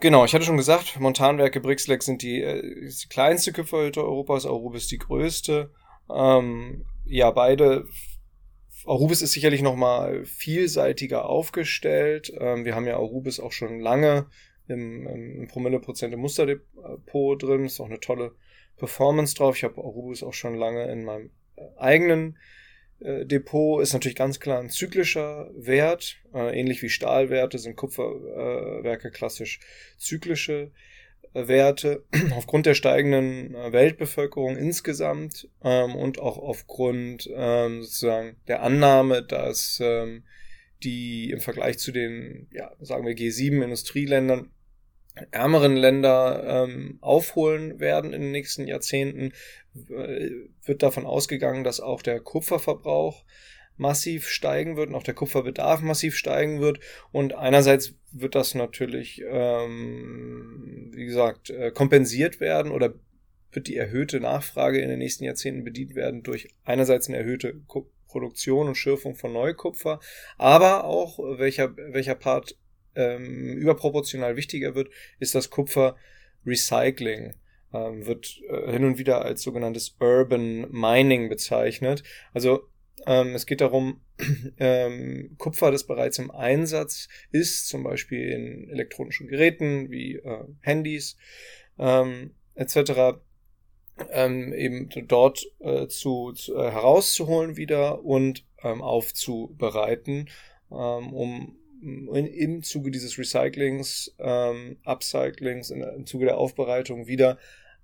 Genau, ich hatte schon gesagt, Montanwerke Brixleck sind die, äh, die kleinste Kupferhütte Europas, Arubis die größte. Ähm, ja, beide Arubis ist sicherlich nochmal vielseitiger aufgestellt. Ähm, wir haben ja Arubis auch schon lange im, im Promille-Prozent im Musterdepot drin. Ist auch eine tolle Performance drauf. Ich habe Arubis auch schon lange in meinem äh, eigenen Depot ist natürlich ganz klar ein zyklischer Wert. Äh, ähnlich wie Stahlwerte sind Kupferwerke äh, klassisch zyklische äh, Werte. <clears throat> Aufgrund der steigenden äh, Weltbevölkerung insgesamt ähm, und auch aufgrund ähm, sozusagen der Annahme, dass ähm, die im Vergleich zu den, ja, sagen wir G7 Industrieländern ärmeren Länder ähm, aufholen werden in den nächsten Jahrzehnten, äh, wird davon ausgegangen, dass auch der Kupferverbrauch massiv steigen wird und auch der Kupferbedarf massiv steigen wird. Und einerseits wird das natürlich, ähm, wie gesagt, äh, kompensiert werden oder wird die erhöhte Nachfrage in den nächsten Jahrzehnten bedient werden durch einerseits eine erhöhte Produktion und Schürfung von Neukupfer, aber auch welcher, welcher Part ähm, überproportional wichtiger wird, ist das Kupferrecycling. Ähm, wird äh, hin und wieder als sogenanntes Urban Mining bezeichnet. Also ähm, es geht darum, <clears throat> ähm, Kupfer, das bereits im Einsatz ist, zum Beispiel in elektronischen Geräten wie äh, Handys ähm, etc., ähm, eben dort äh, zu, zu äh, herauszuholen wieder und ähm, aufzubereiten, ähm, um in, im Zuge dieses Recyclings, ähm, Upcyclings, in, im Zuge der Aufbereitung wieder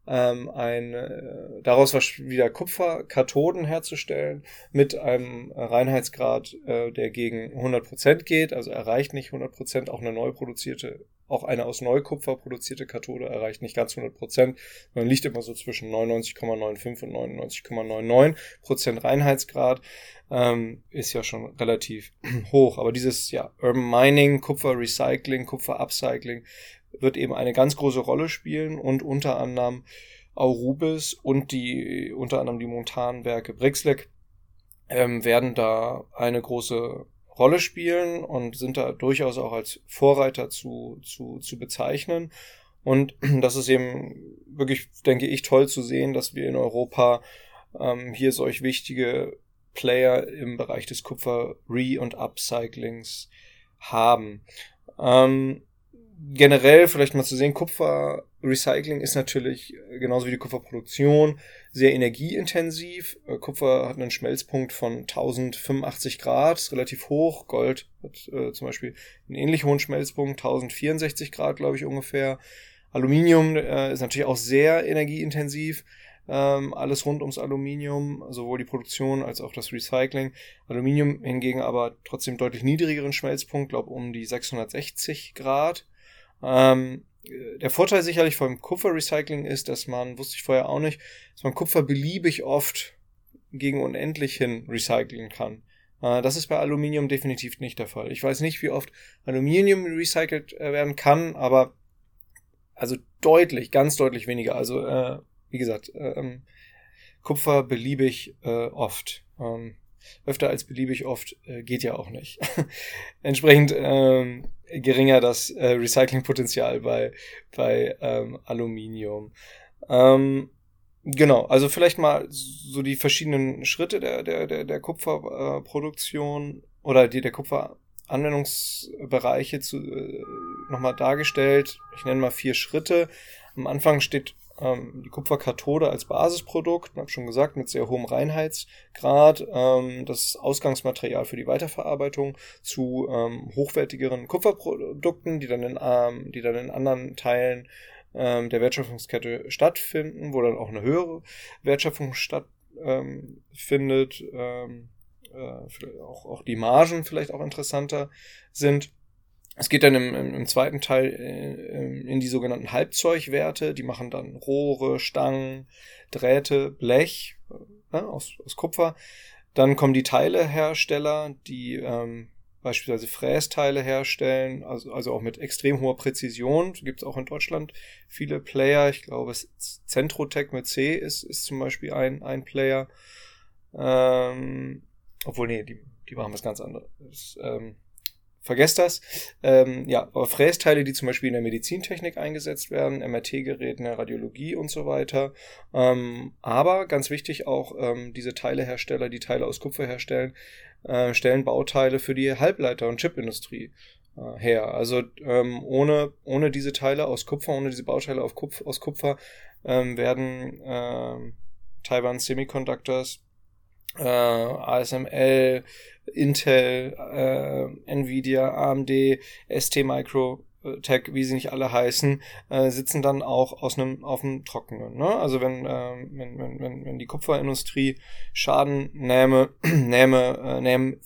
ähm, ein, äh, daraus wieder Kupferkathoden herzustellen mit einem Reinheitsgrad, äh, der gegen 100% geht, also erreicht nicht 100%, auch eine neu produzierte auch eine aus Neukupfer produzierte Kathode erreicht nicht ganz 100 Prozent, sondern liegt immer so zwischen 99,95 und 99,99 Prozent Reinheitsgrad. Ähm, ist ja schon relativ <clears throat> hoch. Aber dieses ja, Urban Mining, Kupfer Recycling, Kupfer Upcycling wird eben eine ganz große Rolle spielen und unter anderem Aurubis und die unter anderem die Montanwerke Brixleck ähm, werden da eine große Rolle spielen und sind da durchaus auch als Vorreiter zu, zu, zu bezeichnen. Und <clears throat> das ist eben wirklich, denke ich, toll zu sehen, dass wir in Europa ähm, hier solch wichtige Player im Bereich des Kupfer-Re- und Upcyclings haben. Ähm, generell vielleicht mal zu sehen, Kupferrecycling ist natürlich äh, genauso wie die Kupferproduktion sehr energieintensiv. Äh, Kupfer hat einen Schmelzpunkt von 1085 Grad, relativ hoch. Gold hat äh, zum Beispiel einen ähnlich hohen Schmelzpunkt, 1064 Grad, glaube ich, ungefähr. Aluminium äh, ist natürlich auch sehr energieintensiv. Ähm, alles rund ums Aluminium, sowohl die Produktion als auch das Recycling. Aluminium hingegen aber trotzdem deutlich niedrigeren Schmelzpunkt, glaube um die 660 Grad. Ähm, der Vorteil sicherlich vom Kupferrecycling ist, dass man, wusste ich vorher auch nicht, dass man Kupfer beliebig oft gegen unendlich hin recyceln kann. Äh, das ist bei Aluminium definitiv nicht der Fall. Ich weiß nicht, wie oft Aluminium recycelt äh, werden kann, aber also deutlich, ganz deutlich weniger. Also äh, wie gesagt, äh, ähm, Kupfer beliebig äh, oft. Ähm, öfter als beliebig oft äh, geht ja auch nicht. <laughs> Entsprechend ähm, geringer das äh, Recyclingpotenzial bei, bei ähm, Aluminium. Ähm, genau, also vielleicht mal so die verschiedenen Schritte der, der, der, der Kupferproduktion oder die der Kupferanwendungsbereiche äh, nochmal dargestellt. Ich nenne mal vier Schritte. Am Anfang steht ähm, die Kupferkathode als Basisprodukt, habe schon gesagt, mit sehr hohem Reinheitsgrad, ähm, das Ausgangsmaterial für die Weiterverarbeitung zu ähm, hochwertigeren Kupferprodukten, die dann in, ähm, die dann in anderen Teilen ähm, der Wertschöpfungskette stattfinden, wo dann auch eine höhere Wertschöpfung stattfindet, ähm, äh, auch, auch die Margen vielleicht auch interessanter sind. Es geht dann im, im, zweiten Teil äh, in die sogenannten Halbzeugwerte. Die machen dann Rohre, Stangen, Drähte, Blech äh, aus, aus Kupfer. Dann kommen die Teilehersteller, die ähm, beispielsweise Frästeile herstellen, also, also auch mit extrem hoher Präzision. Gibt es auch in Deutschland viele Player. Ich glaube, Centrotech mit C ist, ist zum Beispiel ein, ein Player. Ähm, obwohl, nee, die, die machen was ganz anderes. Ähm, vergesst das. Ähm, ja, aber Frästeile, die zum Beispiel in der Medizintechnik eingesetzt werden, MRT-Geräten, Radiologie und so weiter. Ähm, aber ganz wichtig auch ähm, diese Teilehersteller, die Teile aus Kupfer herstellen, äh, stellen Bauteile für die Halbleiter- und Chipindustrie äh, her. Also ähm, ohne, ohne diese Teile aus Kupfer, ohne diese Bauteile Kupf aus Kupfer ähm, werden äh, Taiwan Semiconductors, äh, ASML, Intel, äh, Nvidia, AMD, ST Micro, Tech, wie sie nicht alle heißen, äh, sitzen dann auch aus einem auf dem Trockenen. Ne? Also wenn, äh, wenn, wenn, wenn, wenn die Kupferindustrie Schaden nähme, <clears throat> nähme, äh, nähmen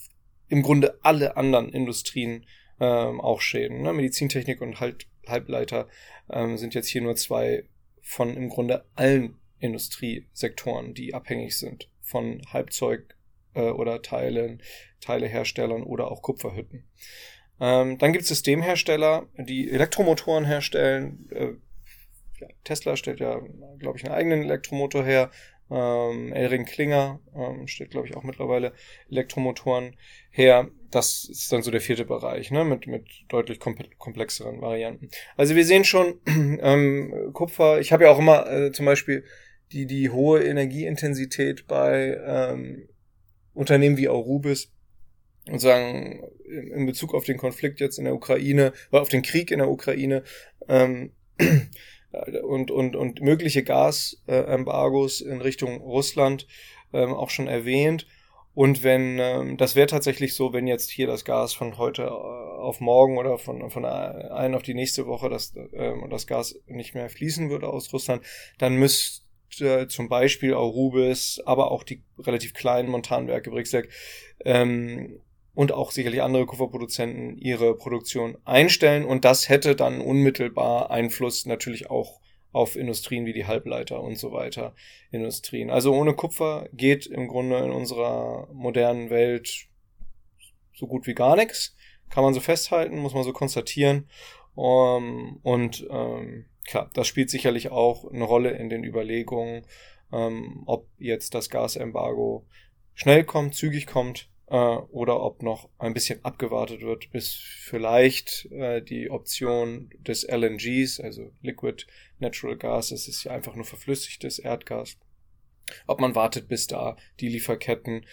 im Grunde alle anderen Industrien äh, auch Schäden. Ne? Medizintechnik und halt, Halbleiter äh, sind jetzt hier nur zwei von im Grunde allen Industriesektoren, die abhängig sind von Halbzeug äh, oder Teilen, Teileherstellern oder auch Kupferhütten. Ähm, dann gibt es Systemhersteller, die Elektromotoren herstellen. Äh, ja, Tesla stellt ja, glaube ich, einen eigenen Elektromotor her. Ähm, Elring Klinger ähm, stellt, glaube ich, auch mittlerweile Elektromotoren her. Das ist dann so der vierte Bereich, ne, mit, mit deutlich komplexeren Varianten. Also wir sehen schon, <clears throat> ähm, Kupfer, ich habe ja auch immer äh, zum Beispiel die, die hohe Energieintensität bei ähm, Unternehmen wie Aurubis und sagen, in Bezug auf den Konflikt jetzt in der Ukraine, oder auf den Krieg in der Ukraine, ähm, <clears throat> und, und, und mögliche Gasembargos in Richtung Russland ähm, auch schon erwähnt. Und wenn, ähm, das wäre tatsächlich so, wenn jetzt hier das Gas von heute äh, auf morgen oder von, von einer auf die nächste Woche das, ähm, das Gas nicht mehr fließen würde aus Russland, dann müsste zum Beispiel Aurubis, aber auch die relativ kleinen Montanwerke Brixwerk ähm, und auch sicherlich andere Kupferproduzenten ihre Produktion einstellen und das hätte dann unmittelbar Einfluss natürlich auch auf Industrien wie die Halbleiter und so weiter Industrien. Also ohne Kupfer geht im Grunde in unserer modernen Welt so gut wie gar nichts. Kann man so festhalten, muss man so konstatieren. Um, ähm, und ähm, klar, das spielt sicherlich auch eine Rolle in den Überlegungen, ähm, ob jetzt das Gasembargo schnell kommt, zügig kommt äh, oder ob noch ein bisschen abgewartet wird, bis vielleicht äh, die Option des LNGs, also Liquid Natural Gas, das ist ja einfach nur verflüssigtes Erdgas, ob man wartet, bis da die Lieferketten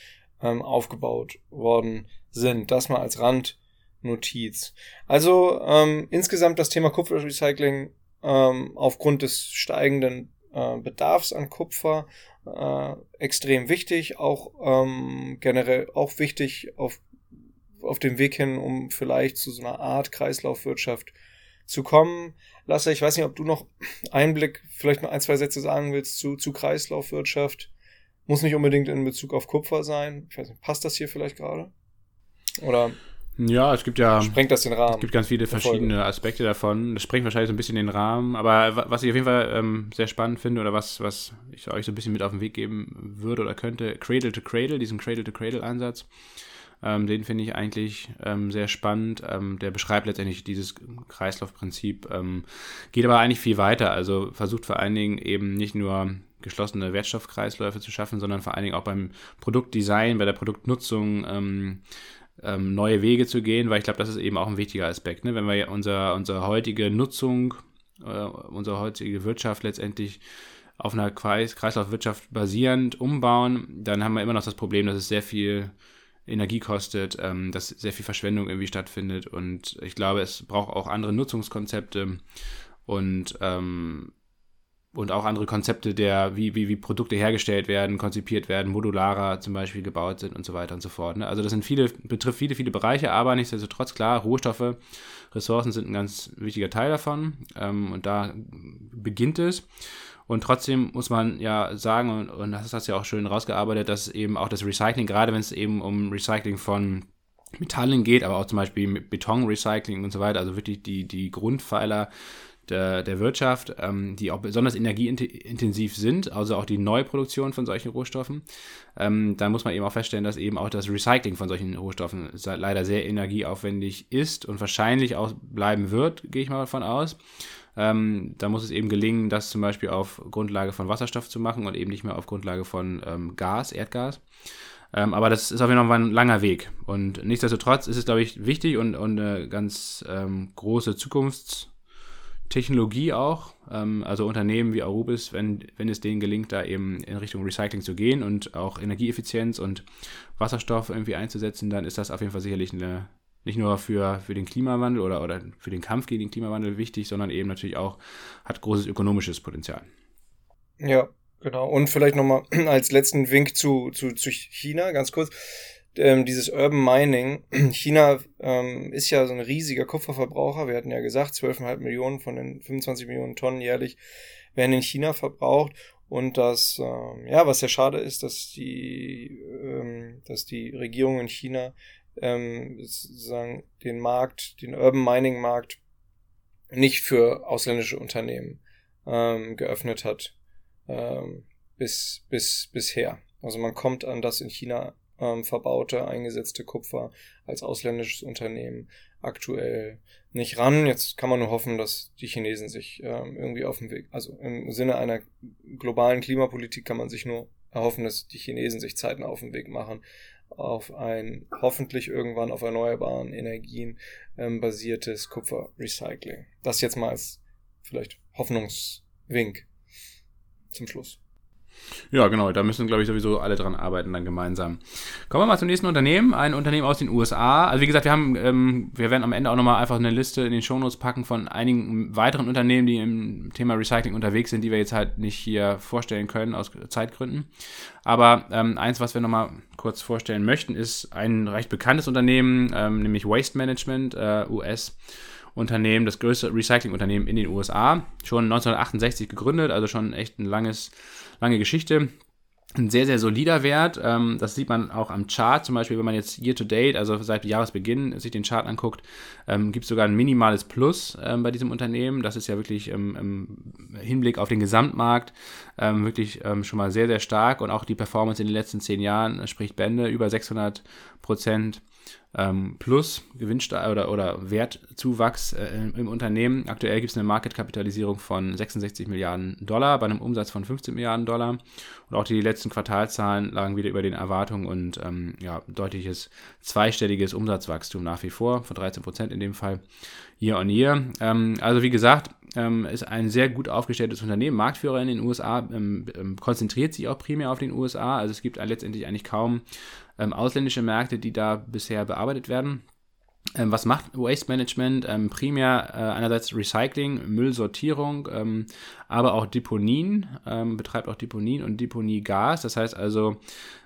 ähm, aufgebaut worden sind. Das mal als Randnotiz. Also ähm, insgesamt das Thema Kupferrecycling ähm, aufgrund des steigenden äh, Bedarfs an Kupfer äh, extrem wichtig, auch ähm, generell auch wichtig auf, auf dem Weg hin, um vielleicht zu so einer Art Kreislaufwirtschaft zu kommen. Lasse, ich weiß nicht, ob du noch Einblick, vielleicht noch ein, zwei Sätze sagen willst zu, zu Kreislaufwirtschaft. Muss nicht unbedingt in Bezug auf Kupfer sein. Ich weiß nicht, passt das hier vielleicht gerade? Oder? Ja, es gibt ja. Sprengt das den Rahmen? Es gibt ganz viele verschiedene Aspekte davon. Das sprengt wahrscheinlich so ein bisschen den Rahmen. Aber was ich auf jeden Fall ähm, sehr spannend finde oder was, was ich euch so ein bisschen mit auf den Weg geben würde oder könnte, Cradle to Cradle, diesen Cradle to Cradle Ansatz. Ähm, den finde ich eigentlich ähm, sehr spannend. Ähm, der beschreibt letztendlich dieses Kreislaufprinzip, ähm, geht aber eigentlich viel weiter. Also versucht vor allen Dingen eben nicht nur geschlossene Wertstoffkreisläufe zu schaffen, sondern vor allen Dingen auch beim Produktdesign, bei der Produktnutzung ähm, ähm, neue Wege zu gehen, weil ich glaube, das ist eben auch ein wichtiger Aspekt. Ne? Wenn wir unser, unsere heutige Nutzung, äh, unsere heutige Wirtschaft letztendlich auf einer Kreis Kreislaufwirtschaft basierend umbauen, dann haben wir immer noch das Problem, dass es sehr viel Energie kostet, ähm, dass sehr viel Verschwendung irgendwie stattfindet und ich glaube, es braucht auch andere Nutzungskonzepte und ähm, und auch andere Konzepte der, wie, wie, wie Produkte hergestellt werden, konzipiert werden, modularer zum Beispiel gebaut sind und so weiter und so fort. Ne? Also das sind viele, betrifft viele, viele Bereiche, aber nichtsdestotrotz klar, Rohstoffe, Ressourcen sind ein ganz wichtiger Teil davon ähm, und da beginnt es. Und trotzdem muss man ja sagen, und, und das hast du ja auch schön rausgearbeitet, dass eben auch das Recycling, gerade wenn es eben um Recycling von Metallen geht, aber auch zum Beispiel Betonrecycling und so weiter, also wirklich die, die Grundpfeiler der, der Wirtschaft, ähm, die auch besonders energieintensiv sind, also auch die Neuproduktion von solchen Rohstoffen. Ähm, da muss man eben auch feststellen, dass eben auch das Recycling von solchen Rohstoffen leider sehr energieaufwendig ist und wahrscheinlich auch bleiben wird, gehe ich mal davon aus. Ähm, da muss es eben gelingen, das zum Beispiel auf Grundlage von Wasserstoff zu machen und eben nicht mehr auf Grundlage von ähm, Gas, Erdgas. Ähm, aber das ist auf jeden Fall ein langer Weg. Und nichtsdestotrotz ist es, glaube ich, wichtig und, und eine ganz ähm, große Zukunfts- Technologie auch, ähm, also Unternehmen wie Arubis, wenn, wenn es denen gelingt, da eben in Richtung Recycling zu gehen und auch Energieeffizienz und Wasserstoff irgendwie einzusetzen, dann ist das auf jeden Fall sicherlich eine, nicht nur für, für den Klimawandel oder, oder für den Kampf gegen den Klimawandel wichtig, sondern eben natürlich auch hat großes ökonomisches Potenzial. Ja, genau. Und vielleicht nochmal <clears throat> als letzten Wink zu, zu, zu China, ganz kurz ähm, dieses Urban Mining. <clears throat> China ähm, ist ja so ein riesiger Kupferverbraucher. Wir hatten ja gesagt, 12,5 Millionen von den 25 Millionen Tonnen jährlich werden in China verbraucht. Und das, ähm, ja, was sehr schade ist, dass die, ähm, dass die Regierung in China ähm, sozusagen den Markt, den Urban Mining Markt nicht für ausländische Unternehmen ähm, geöffnet hat ähm, bis, bis, bisher. Also man kommt an das in China ähm, verbaute, eingesetzte Kupfer als ausländisches Unternehmen aktuell nicht ran. Jetzt kann man nur hoffen, dass die Chinesen sich ähm, irgendwie auf dem Weg, also im Sinne einer globalen Klimapolitik kann man sich nur erhoffen, dass die Chinesen sich zeitnah auf den Weg machen auf ein hoffentlich irgendwann auf erneuerbaren Energien ähm, basiertes Kupferrecycling. Das jetzt mal als vielleicht Hoffnungswink zum Schluss. Ja, genau, da müssen, glaube ich, sowieso alle dran arbeiten, dann gemeinsam. Kommen wir mal zum nächsten Unternehmen, ein Unternehmen aus den USA. Also wie gesagt, wir haben, ähm, wir werden am Ende auch nochmal einfach eine Liste in den Shownotes packen von einigen weiteren Unternehmen, die im Thema Recycling unterwegs sind, die wir jetzt halt nicht hier vorstellen können aus Zeitgründen. Aber ähm, eins, was wir nochmal kurz vorstellen möchten, ist ein recht bekanntes Unternehmen, ähm, nämlich Waste Management, äh, US. Unternehmen, das größte Recycling-Unternehmen in den USA, schon 1968 gegründet, also schon echt ein langes lange Geschichte. Ein sehr, sehr solider Wert. Ähm, das sieht man auch am Chart. Zum Beispiel, wenn man jetzt year to date, also seit Jahresbeginn, sich den Chart anguckt, ähm, gibt es sogar ein minimales Plus ähm, bei diesem Unternehmen. Das ist ja wirklich im, Hinblick auf den Gesamtmarkt wirklich schon mal sehr, sehr stark. Und auch die Performance in den letzten zehn Jahren spricht Bände. Über 600 Prozent ähm, plus Gewinnste oder, oder Wertzuwachs äh, im Unternehmen. Aktuell gibt es eine Marketkapitalisierung von 66 Milliarden Dollar bei einem Umsatz von 15 Milliarden Dollar. Und auch die letzten Quartalzahlen lagen wieder über den Erwartungen und ähm, ja, deutliches zweistelliges Umsatzwachstum nach wie vor, von 13 Prozent in dem Fall year on year. Ähm, also wie gesagt, ähm, ist ein sehr gut aufgestelltes Unternehmen, Marktführer in den USA, ähm, ähm, konzentriert sich auch primär auf den USA. Also es gibt letztendlich eigentlich kaum ähm, ausländische Märkte, die da bisher bearbeitet werden. Ähm, was macht Waste Management? Ähm, primär äh, einerseits Recycling, Müllsortierung, ähm, aber auch Deponien, ähm, betreibt auch Deponien und Deponiegas. Das heißt also,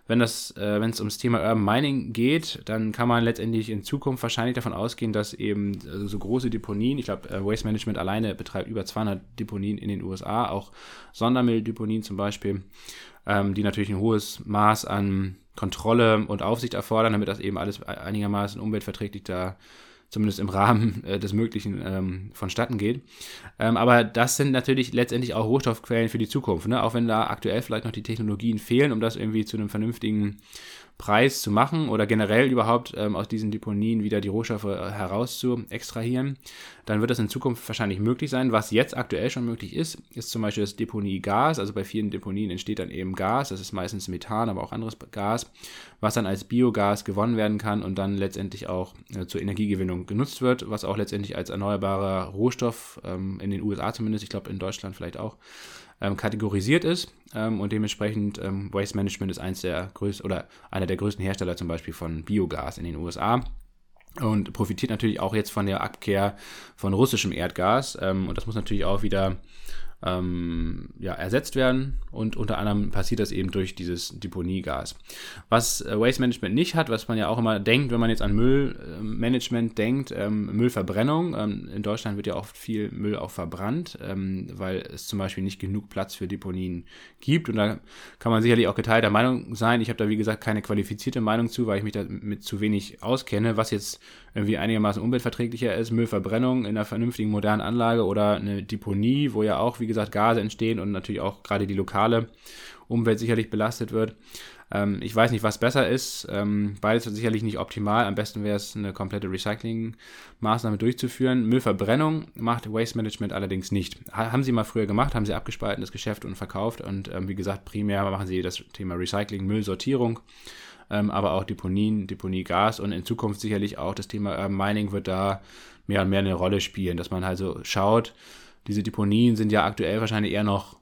wenn das, äh, wenn es ums Thema Urban Mining geht, dann kann man letztendlich in Zukunft wahrscheinlich davon ausgehen, dass eben also so große Deponien, ich glaube, äh, Waste Management alleine betreibt über 200 Deponien in den USA, auch Sondermülldeponien zum Beispiel, ähm, die natürlich ein hohes Maß an Kontrolle und Aufsicht erfordern, damit das eben alles einigermaßen umweltverträglich da zumindest im Rahmen <laughs> äh, des Möglichen ähm, vonstatten geht. Ähm, aber das sind natürlich letztendlich auch Rohstoffquellen für die Zukunft, ne? auch wenn da aktuell vielleicht noch die Technologien fehlen, um das irgendwie zu einem vernünftigen Preis zu machen oder generell überhaupt ähm, aus diesen Deponien wieder die Rohstoffe äh, heraus zu extrahieren, dann wird das in Zukunft wahrscheinlich möglich sein. Was jetzt aktuell schon möglich ist, ist zum Beispiel das Deponiegas. Also bei vielen Deponien entsteht dann eben Gas, das ist meistens Methan, aber auch anderes Gas, was dann als Biogas gewonnen werden kann und dann letztendlich auch äh, zur Energiegewinnung genutzt wird, was auch letztendlich als erneuerbarer Rohstoff ähm, in den USA zumindest, ich glaube in Deutschland vielleicht auch, ähm, kategorisiert ist ähm, und dementsprechend ähm, Waste Management ist eins der größten oder einer der größten Hersteller zum Beispiel von Biogas in den USA und profitiert natürlich auch jetzt von der Abkehr von russischem Erdgas ähm, und das muss natürlich auch wieder ähm, ja, ersetzt werden und unter anderem passiert das eben durch dieses Deponiegas. Was äh, Waste Management nicht hat, was man ja auch immer denkt, wenn man jetzt an Müllmanagement denkt, ähm, Müllverbrennung. Ähm, in Deutschland wird ja oft viel Müll auch verbrannt, ähm, weil es zum Beispiel nicht genug Platz für Deponien gibt und da kann man sicherlich auch geteilter Meinung sein. Ich habe da wie gesagt keine qualifizierte Meinung zu, weil ich mich damit zu wenig auskenne, was jetzt irgendwie einigermaßen umweltverträglicher ist, Müllverbrennung in einer vernünftigen modernen Anlage oder eine Deponie, wo ja auch, wie gesagt, Gase entstehen und natürlich auch gerade die lokale Umwelt sicherlich belastet wird. Ähm, ich weiß nicht, was besser ist. Ähm, beides ist sicherlich nicht optimal. Am besten wäre es, eine komplette Recycling-Maßnahme durchzuführen. Müllverbrennung macht Waste Management allerdings nicht. Ha haben sie mal früher gemacht, haben sie abgespalten, das Geschäft und verkauft. Und ähm, wie gesagt, primär machen sie das Thema Recycling, Müllsortierung ähm, aber auch Deponien, Deponiegas und in Zukunft sicherlich auch das Thema Urban Mining wird da mehr und mehr eine Rolle spielen, dass man also schaut, diese Deponien sind ja aktuell wahrscheinlich eher noch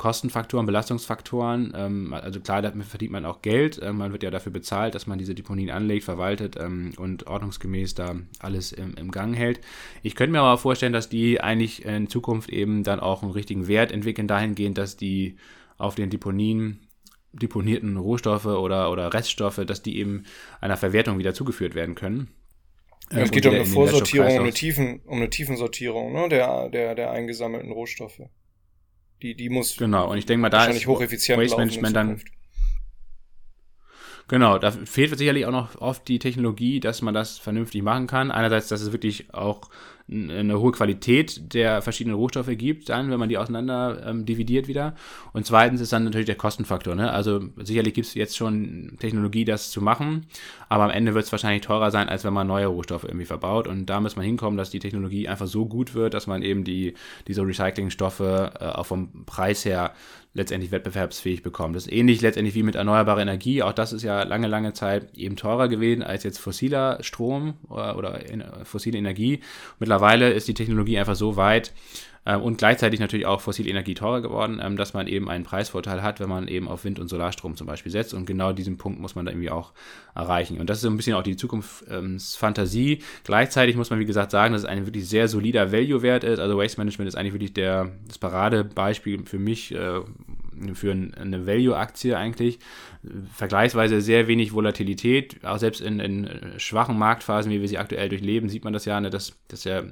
Kostenfaktoren, Belastungsfaktoren. Ähm, also klar, damit verdient man auch Geld. Ähm, man wird ja dafür bezahlt, dass man diese Deponien anlegt, verwaltet ähm, und ordnungsgemäß da alles im, im, Gang hält. Ich könnte mir aber vorstellen, dass die eigentlich in Zukunft eben dann auch einen richtigen Wert entwickeln, dahingehend, dass die auf den Deponien deponierten Rohstoffe oder, oder Reststoffe, dass die eben einer Verwertung wieder zugeführt werden können. Ja, es geht um eine Vorsortierung, um eine, Tiefen, um eine Tiefensortierung ne, der, der, der eingesammelten Rohstoffe. Die, die muss genau, und ich denke mal, da ist Waste Management dann Genau, da fehlt sicherlich auch noch oft die Technologie, dass man das vernünftig machen kann. Einerseits, dass es wirklich auch eine hohe Qualität der verschiedenen Rohstoffe gibt, dann, wenn man die auseinander ähm, dividiert wieder. Und zweitens ist dann natürlich der Kostenfaktor. Ne? Also sicherlich gibt es jetzt schon Technologie, das zu machen, aber am Ende wird es wahrscheinlich teurer sein, als wenn man neue Rohstoffe irgendwie verbaut. Und da muss man hinkommen, dass die Technologie einfach so gut wird, dass man eben die, diese Recyclingstoffe äh, auch vom Preis her letztendlich wettbewerbsfähig bekommt. Das ist ähnlich letztendlich wie mit erneuerbarer Energie. Auch das ist ja lange, lange Zeit eben teurer gewesen als jetzt fossiler Strom oder, oder fossile Energie. Mittlerweile ist die Technologie einfach so weit, äh, und gleichzeitig natürlich auch fossile Energie teurer geworden, ähm, dass man eben einen Preisvorteil hat, wenn man eben auf Wind- und Solarstrom zum Beispiel setzt. Und genau diesen Punkt muss man da irgendwie auch erreichen. Und das ist so ein bisschen auch die Zukunftsfantasie. Gleichzeitig muss man, wie gesagt, sagen, dass es ein wirklich sehr solider Value-Wert ist. Also Waste Management ist eigentlich wirklich der, das Paradebeispiel für mich, äh, für eine Value-Aktie eigentlich. Vergleichsweise sehr wenig Volatilität, auch selbst in, in, schwachen Marktphasen, wie wir sie aktuell durchleben, sieht man das ja, ne, dass, dass, ja,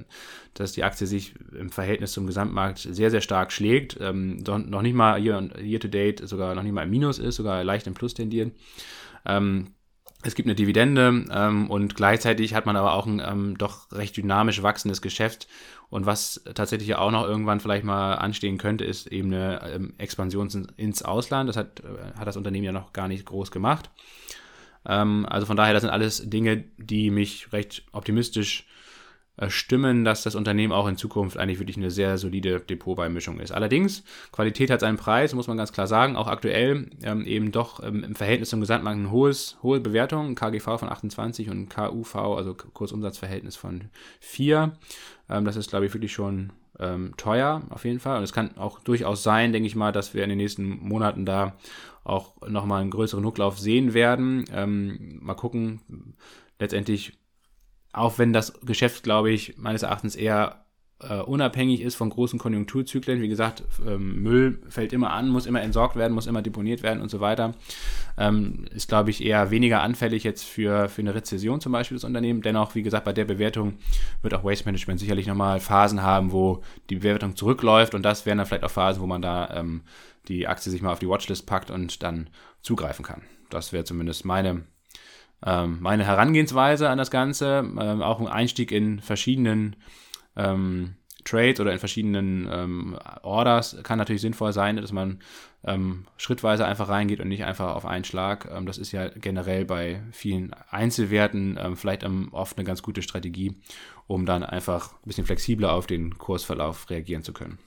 dass die Aktie sich im Verhältnis zum Gesamtmarkt sehr, sehr stark schlägt. Ähm, noch nicht mal year, year to date, sogar noch nicht mal im Minus ist, sogar leicht im Plus tendieren. Ähm, es gibt eine Dividende ähm, und gleichzeitig hat man aber auch ein ähm, doch recht dynamisch wachsendes Geschäft. Und was tatsächlich auch noch irgendwann vielleicht mal anstehen könnte, ist eben eine ähm, Expansion ins Ausland. Das hat, äh, hat das Unternehmen ja noch gar nicht groß gemacht. Ähm, also von daher, das sind alles Dinge, die mich recht optimistisch stimmen, dass das Unternehmen auch in Zukunft eigentlich wirklich eine sehr solide Depotbeimischung ist. Allerdings, Qualität hat seinen Preis, muss man ganz klar sagen. Auch aktuell ähm, eben doch ähm, im Verhältnis zum Gesamtmarkt eine hohes, hohe Bewertung, KGV von 28 und KUV, also Kursumsatzverhältnis von 4. Ähm, das ist, glaube ich, wirklich schon ähm, teuer auf jeden Fall. Und es kann auch durchaus sein, denke ich mal, dass wir in den nächsten Monaten da auch nochmal einen größeren Rücklauf sehen werden. Ähm, mal gucken. Letztendlich auch wenn das Geschäft, glaube ich, meines Erachtens eher äh, unabhängig ist von großen Konjunkturzyklen. Wie gesagt, ähm, Müll fällt immer an, muss immer entsorgt werden, muss immer deponiert werden und so weiter. Ähm, ist, glaube ich, eher weniger anfällig jetzt für, für eine Rezession zum Beispiel das Unternehmen. Dennoch, wie gesagt, bei der Bewertung wird auch Waste Management sicherlich nochmal Phasen haben, wo die Bewertung zurückläuft und das wären dann vielleicht auch Phasen, wo man da ähm, die Aktie sich mal auf die Watchlist packt und dann zugreifen kann. Das wäre zumindest meine, meine Herangehensweise an das Ganze. Ähm, auch ein Einstieg in verschiedenen ähm, Trades oder in verschiedenen ähm, Orders kann natürlich sinnvoll sein, dass man ähm, schrittweise einfach reingeht und nicht einfach auf einen Schlag. Ähm, das ist ja generell bei vielen Einzelwerten ähm, vielleicht oft eine ganz gute Strategie, um dann einfach ein bisschen flexibler auf den Kursverlauf reagieren zu können.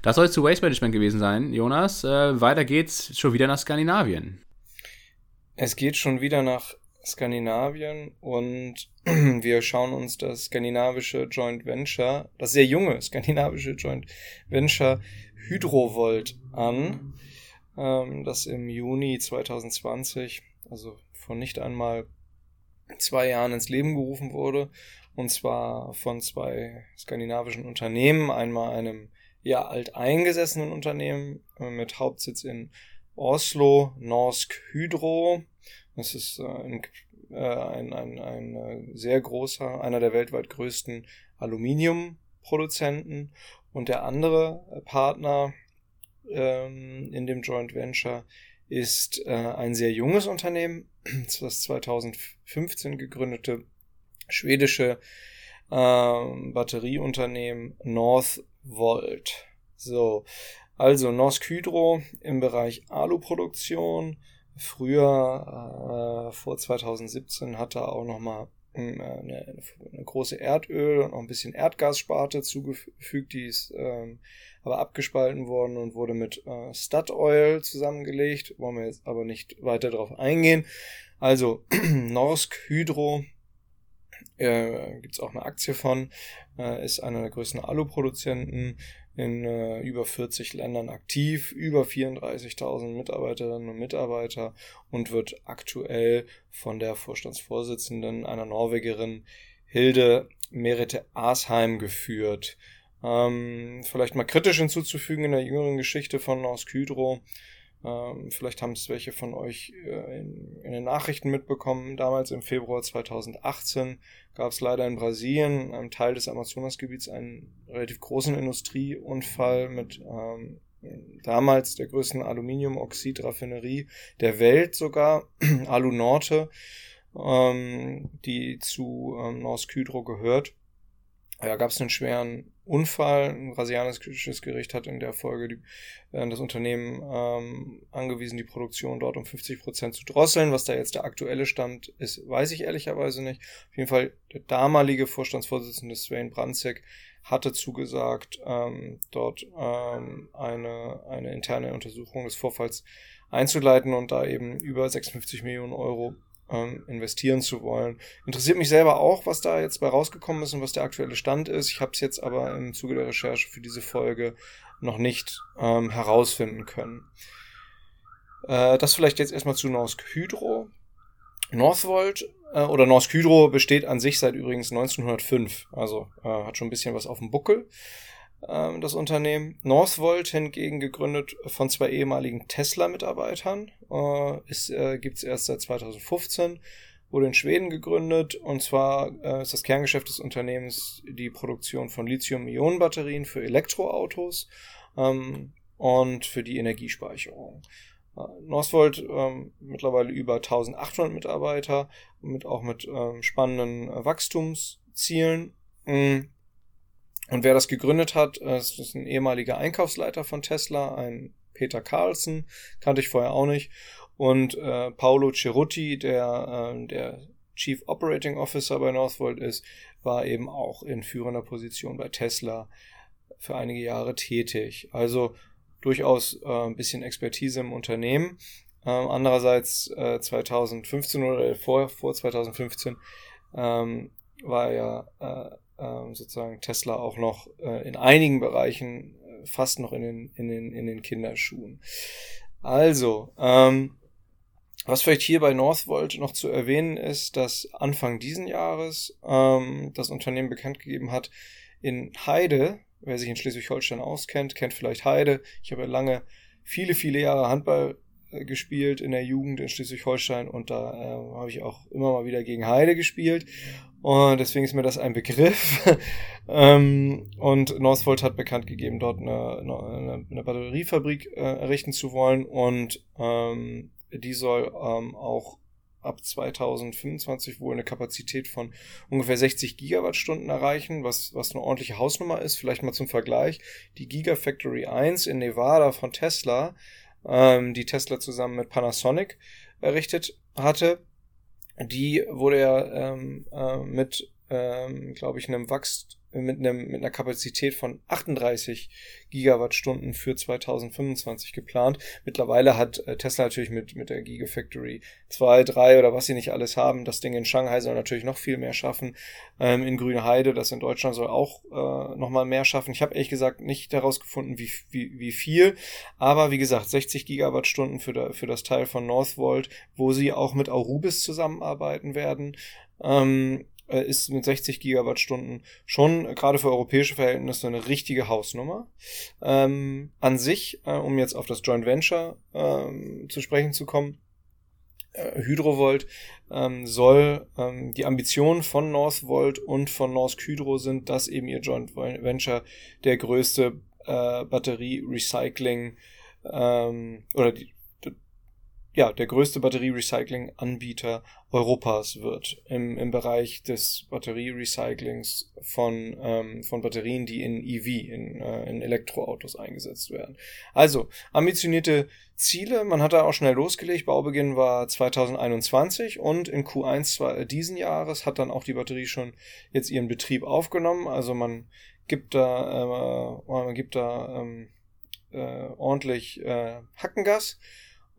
Das soll es zu Waste Management gewesen sein, Jonas. Äh, weiter geht's schon wieder nach Skandinavien. Es geht schon wieder nach Skandinavien und <clears throat> wir schauen uns das skandinavische Joint Venture, das sehr junge skandinavische Joint Venture Hydrovolt an, ähm, das im Juni 2020, also vor nicht einmal zwei Jahren ins Leben gerufen wurde, und zwar von zwei skandinavischen Unternehmen, einmal einem ja alteingesessenen Unternehmen äh, mit Hauptsitz in Oslo, Norsk Hydro. Das ist äh, ein, äh, ein, ein, ein äh, sehr großer, einer der weltweit größten Aluminiumproduzenten. Und der andere Partner ähm, in dem Joint Venture ist äh, ein sehr junges Unternehmen, <clears throat> das 2015 gegründete schwedische äh, Batterieunternehmen Northvolt. So, also Norsk Hydro im Bereich Aluproduktion. Früher, äh, vor 2017, hat er auch nochmal hm, äh, eine, eine große Erdöl und noch ein bisschen Erdgassparte zugefügt, die ist ähm, aber abgespalten worden und wurde mit äh, Statoil zusammengelegt. Wollen wir jetzt aber nicht weiter darauf eingehen. Also <clears throat> Norsk Hydro äh, gibt es auch eine Aktie von, äh, ist einer der größten Aluproduzenten, in äh, über 40 Ländern aktiv, über 34.000 Mitarbeiterinnen und Mitarbeiter und wird aktuell von der Vorstandsvorsitzenden, einer Norwegerin, Hilde Merete Asheim geführt. Ähm, vielleicht mal kritisch hinzuzufügen in der jüngeren Geschichte von Norsk Hydro ähm, vielleicht haben es welche von euch äh, in, den Nachrichten mitbekommen. Damals im Februar 2018 gab es leider in Brasilien, einem Teil des Amazonasgebiets, einen relativ großen Industrieunfall mit ähm, damals der größten Aluminiumoxidraffinerie der Welt sogar, <clears throat> Alu Norte, ähm, die zu ähm, Norsk Hydro gehört. Da gab es einen schweren Unfall. Ein brasilianisches Gericht hat in der Folge die, äh, das Unternehmen ähm, angewiesen, die Produktion dort um 50 Prozent zu drosseln. Was da jetzt der aktuelle Stand ist, weiß ich ehrlicherweise nicht. Auf jeden Fall der damalige Vorstandsvorsitzende Sven Brandzek hatte zugesagt, ähm, dort ähm, eine, eine interne Untersuchung des Vorfalls einzuleiten und da eben über 56 Millionen Euro ähm, investieren zu wollen. Interessiert mich selber auch, was da jetzt bei rausgekommen ist und was der aktuelle Stand ist. Ich habe es jetzt aber im Zuge der Recherche für diese Folge noch nicht ähm, herausfinden können. Äh, das vielleicht jetzt erstmal zu Norsk Hydro. Northvolt äh, oder Norsk Hydro besteht an sich seit übrigens 1905, also äh, hat schon ein bisschen was auf dem Buckel ähm, das Unternehmen. Northvolt hingegen gegründet von zwei ehemaligen Tesla-Mitarbeitern. Äh, äh, Gibt es erst seit 2015. Wurde in Schweden gegründet und zwar äh, ist das Kerngeschäft des Unternehmens die Produktion von Lithium-Ionen-Batterien für Elektroautos ähm, und für die Energiespeicherung. Äh, Northvolt ähm, mittlerweile über 1800 Mitarbeiter, mit, auch mit ähm, spannenden äh, Wachstumszielen. Mhm. Und wer das gegründet hat, äh, ist ein ehemaliger Einkaufsleiter von Tesla, ein Peter Carlson, kannte ich vorher auch nicht. Und äh, Paolo Cerutti, der äh, der Chief Operating Officer bei Northvolt ist, war eben auch in führender Position bei Tesla für einige Jahre tätig. Also durchaus äh, ein bisschen Expertise im Unternehmen. Ähm, andererseits äh, 2015 oder vor, vor 2015 ähm, war ja ähm, sozusagen Tesla auch noch äh, in einigen Bereichen äh, fast noch in den, in den, in den Kinderschuhen. Also, ähm, was vielleicht hier bei Northvolt noch zu erwähnen ist, dass Anfang diesen Jahres ähm, das Unternehmen bekannt gegeben hat, in Heide, wer sich in Schleswig-Holstein auskennt, kennt vielleicht Heide. Ich habe lange, viele, viele Jahre Handball gespielt in der Jugend in Schleswig-Holstein und da äh, habe ich auch immer mal wieder gegen Heide gespielt und deswegen ist mir das ein Begriff. <laughs> ähm, und Northvolt hat bekannt gegeben, dort eine, eine, eine Batteriefabrik äh, errichten zu wollen und ähm, die soll ähm, auch ab 2025 wohl eine Kapazität von ungefähr 60 Gigawattstunden erreichen, was, was eine ordentliche Hausnummer ist. Vielleicht mal zum Vergleich. Die Gigafactory 1 in Nevada von Tesla, ähm, die Tesla zusammen mit Panasonic errichtet hatte, die wurde ja ähm, äh, mit, ähm, glaube ich, einem Wachstum mit, einem, mit einer Kapazität von 38 Gigawattstunden für 2025 geplant. Mittlerweile hat äh, Tesla natürlich mit, mit der Gigafactory 2, 3 oder was sie nicht alles haben. Das Ding in Shanghai soll natürlich noch viel mehr schaffen. Ähm, in Grüne Heide, das in Deutschland soll auch äh, nochmal mehr schaffen. Ich habe ehrlich gesagt nicht herausgefunden, wie, wie, wie viel. Aber wie gesagt, 60 Gigawattstunden für, da, für das Teil von Northvolt, wo sie auch mit Aurubis zusammenarbeiten werden. Ähm, äh, ist mit 60 Gigawattstunden schon äh, gerade für europäische Verhältnisse eine richtige Hausnummer. Ähm, an sich, äh, um jetzt auf das Joint Venture ähm, zu sprechen zu kommen, äh, Hydrovolt ähm, soll ähm, die Ambition von Northvolt und von North Hydro sind, dass eben ihr Joint Venture der größte äh, Batterie-Recycling ähm, oder die, ja, der größte Batterie-Recycling-Anbieter Europas wird im, im Bereich des Batterie-Recyclings von, ähm, von Batterien, die in EV, in, äh, in Elektroautos eingesetzt werden. Also, ambitionierte Ziele, man hat da auch schnell losgelegt, Baubeginn war 2021 und in Q1 diesen Jahres hat dann auch die Batterie schon jetzt ihren Betrieb aufgenommen, also man gibt da, äh, man gibt da ähm, äh, ordentlich äh, Hackengas